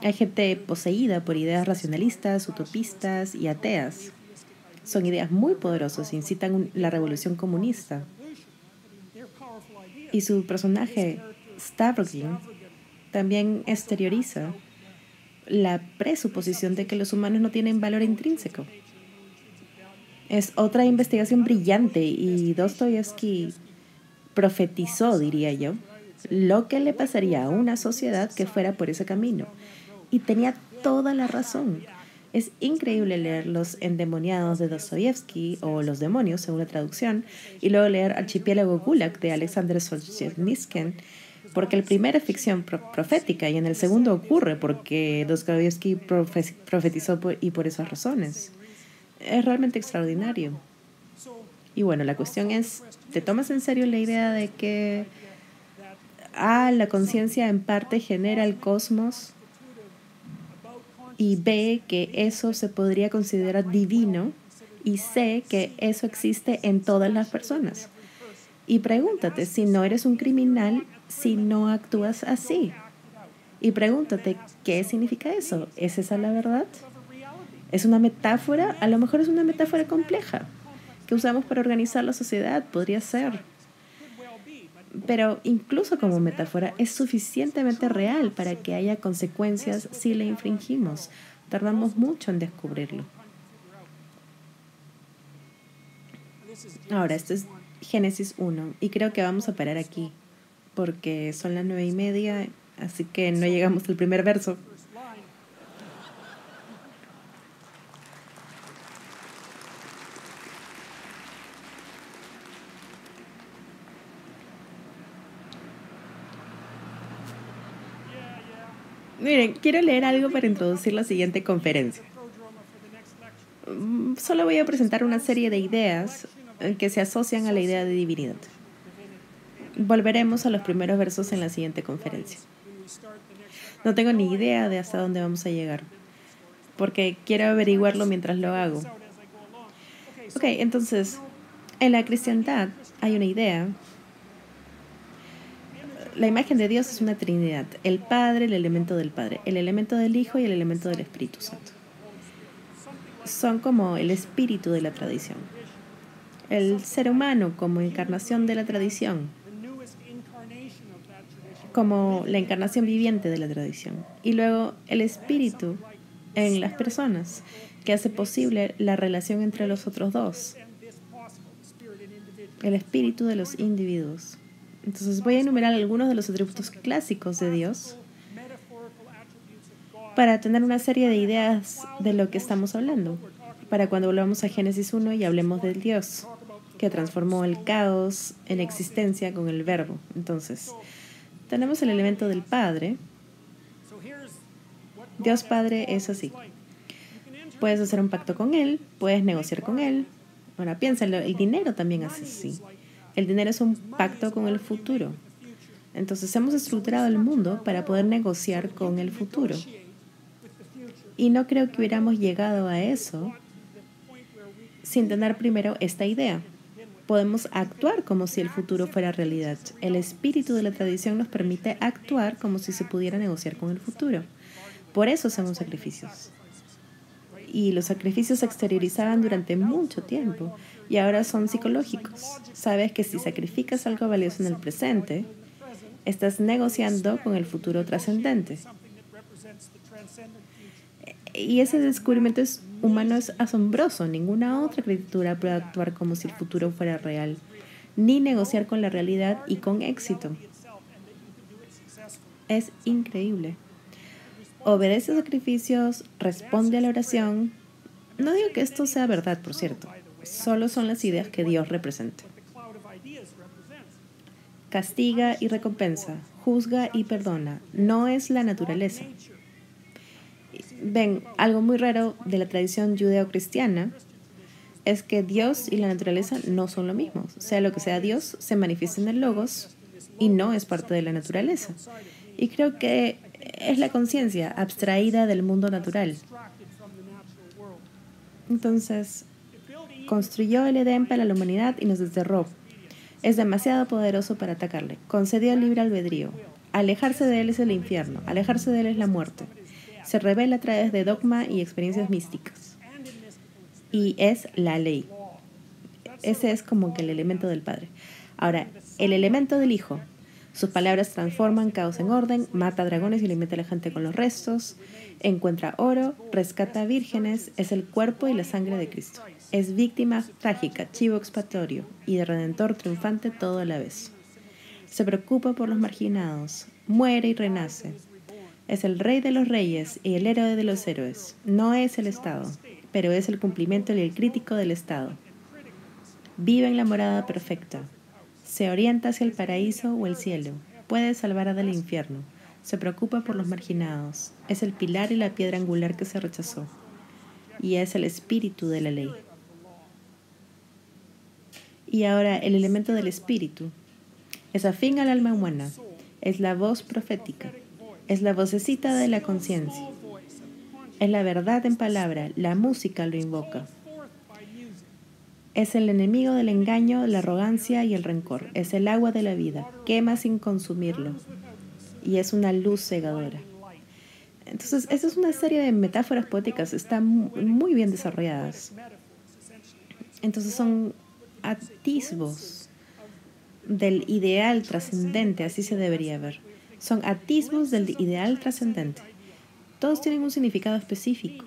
Hay gente poseída por ideas racionalistas, utopistas y ateas. Son ideas muy poderosas, incitan la revolución comunista. Y su personaje, Stavrogin, también exterioriza la presuposición de que los humanos no tienen valor intrínseco. Es otra investigación brillante y Dostoyevsky profetizó, diría yo, lo que le pasaría a una sociedad que fuera por ese camino. Y tenía toda la razón. Es increíble leer Los endemoniados de Dostoyevsky o Los demonios, según la traducción, y luego leer Archipiélago Gulag de Alexander Solzhenitsyn, porque el primero es ficción profética y en el segundo ocurre porque Dostoyevsky profetizó y por esas razones es realmente extraordinario. Y bueno, la cuestión es, ¿te tomas en serio la idea de que A, la conciencia en parte genera el cosmos y B, que eso se podría considerar divino y C, que eso existe en todas las personas. Y pregúntate si no eres un criminal si no actúas así. Y pregúntate, ¿qué significa eso? ¿Es esa la verdad? ¿Es una metáfora? A lo mejor es una metáfora compleja que usamos para organizar la sociedad, podría ser. Pero incluso como metáfora es suficientemente real para que haya consecuencias si la infringimos. Tardamos mucho en descubrirlo. Ahora, esto es Génesis 1 y creo que vamos a parar aquí porque son las nueve y media, así que no llegamos al primer verso. Miren, quiero leer algo para introducir la siguiente conferencia. Mm, solo voy a presentar una serie de ideas eh, que se asocian a la idea de divinidad. Volveremos a los primeros versos en la siguiente conferencia. No tengo ni idea de hasta dónde vamos a llegar, porque quiero averiguarlo mientras lo hago. Ok, entonces, en la cristiandad hay una idea. La imagen de Dios es una trinidad, el Padre, el elemento del Padre, el elemento del Hijo y el elemento del Espíritu Santo. Son como el espíritu de la tradición el ser humano como encarnación de la tradición, como la encarnación viviente de la tradición, y luego el espíritu en las personas que hace posible la relación entre los otros dos, el espíritu de los individuos. Entonces voy a enumerar algunos de los atributos clásicos de Dios para tener una serie de ideas de lo que estamos hablando, para cuando volvamos a Génesis 1 y hablemos del Dios que transformó el caos en existencia con el verbo. Entonces, tenemos el elemento del Padre. Dios Padre es así. Puedes hacer un pacto con Él, puedes negociar con Él. Ahora piénsalo, el dinero también es así. El dinero es un pacto con el futuro. Entonces hemos estructurado el mundo para poder negociar con el futuro. Y no creo que hubiéramos llegado a eso sin tener primero esta idea podemos actuar como si el futuro fuera realidad. El espíritu de la tradición nos permite actuar como si se pudiera negociar con el futuro. Por eso hacemos sacrificios. Y los sacrificios se exteriorizaban durante mucho tiempo y ahora son psicológicos. Sabes que si sacrificas algo valioso en el presente, estás negociando con el futuro trascendente. Y ese descubrimiento es, humano es asombroso. Ninguna otra criatura puede actuar como si el futuro fuera real, ni negociar con la realidad y con éxito. Es increíble. Obedece sacrificios, responde a la oración. No digo que esto sea verdad, por cierto. Solo son las ideas que Dios representa. Castiga y recompensa, juzga y perdona. No es la naturaleza ven, algo muy raro de la tradición judeo-cristiana es que Dios y la naturaleza no son lo mismo. Sea lo que sea Dios, se manifiesta en el logos y no es parte de la naturaleza. Y creo que es la conciencia abstraída del mundo natural. Entonces, construyó el Edén para la humanidad y nos desterró. Es demasiado poderoso para atacarle. Concedió el libre albedrío. Alejarse de él es el infierno. Alejarse de él es la muerte se revela a través de dogma y experiencias místicas. Y es la ley. Ese es como que el elemento del Padre. Ahora, el elemento del Hijo. Sus palabras transforman caos en orden, mata dragones y alimenta a la gente con los restos, encuentra oro, rescata vírgenes, es el cuerpo y la sangre de Cristo. Es víctima trágica, chivo expiatorio y de redentor triunfante todo a la vez. Se preocupa por los marginados, muere y renace, es el rey de los reyes y el héroe de los héroes. No es el Estado, pero es el cumplimiento y el crítico del Estado. Vive en la morada perfecta. Se orienta hacia el paraíso o el cielo. Puede salvar del infierno. Se preocupa por los marginados. Es el pilar y la piedra angular que se rechazó. Y es el espíritu de la ley. Y ahora el elemento del espíritu es afín al alma humana Es la voz profética. Es la vocecita de la conciencia. Es la verdad en palabra. La música lo invoca. Es el enemigo del engaño, la arrogancia y el rencor. Es el agua de la vida. Quema sin consumirlo. Y es una luz cegadora. Entonces, esta es una serie de metáforas poéticas. Están muy bien desarrolladas. Entonces son atisbos del ideal trascendente, así se debería ver. Son atisbos del ideal trascendente. Todos tienen un significado específico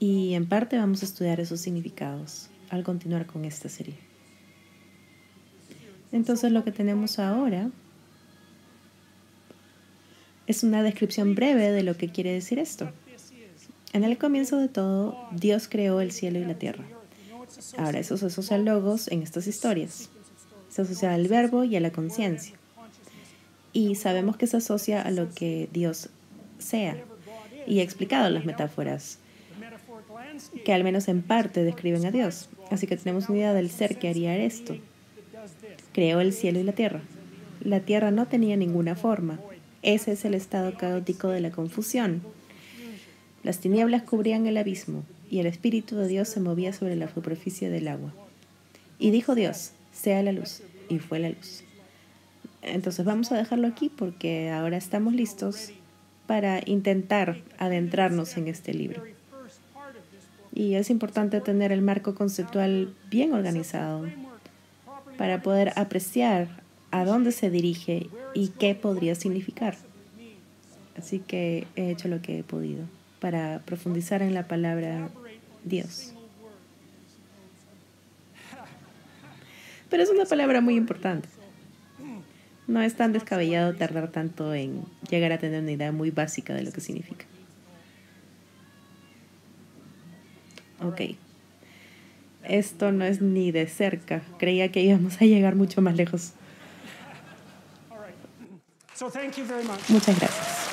y en parte vamos a estudiar esos significados al continuar con esta serie. Entonces lo que tenemos ahora es una descripción breve de lo que quiere decir esto. En el comienzo de todo, Dios creó el cielo y la tierra. Ahora, eso se asocia a logos en estas historias. Se asocia al verbo y a la conciencia. Y sabemos que se asocia a lo que Dios sea. Y he explicado las metáforas, que al menos en parte describen a Dios. Así que tenemos una idea del ser que haría esto. Creó el cielo y la tierra. La tierra no tenía ninguna forma. Ese es el estado caótico de la confusión. Las tinieblas cubrían el abismo y el Espíritu de Dios se movía sobre la superficie del agua. Y dijo Dios, sea la luz, y fue la luz. Entonces vamos a dejarlo aquí porque ahora estamos listos para intentar adentrarnos en este libro. Y es importante tener el marco conceptual bien organizado para poder apreciar a dónde se dirige y qué podría significar. Así que he hecho lo que he podido para profundizar en la palabra Dios. Pero es una palabra muy importante. No es tan descabellado tardar tanto en llegar a tener una idea muy básica de lo que significa. Ok. Esto no es ni de cerca. Creía que íbamos a llegar mucho más lejos. Muchas gracias.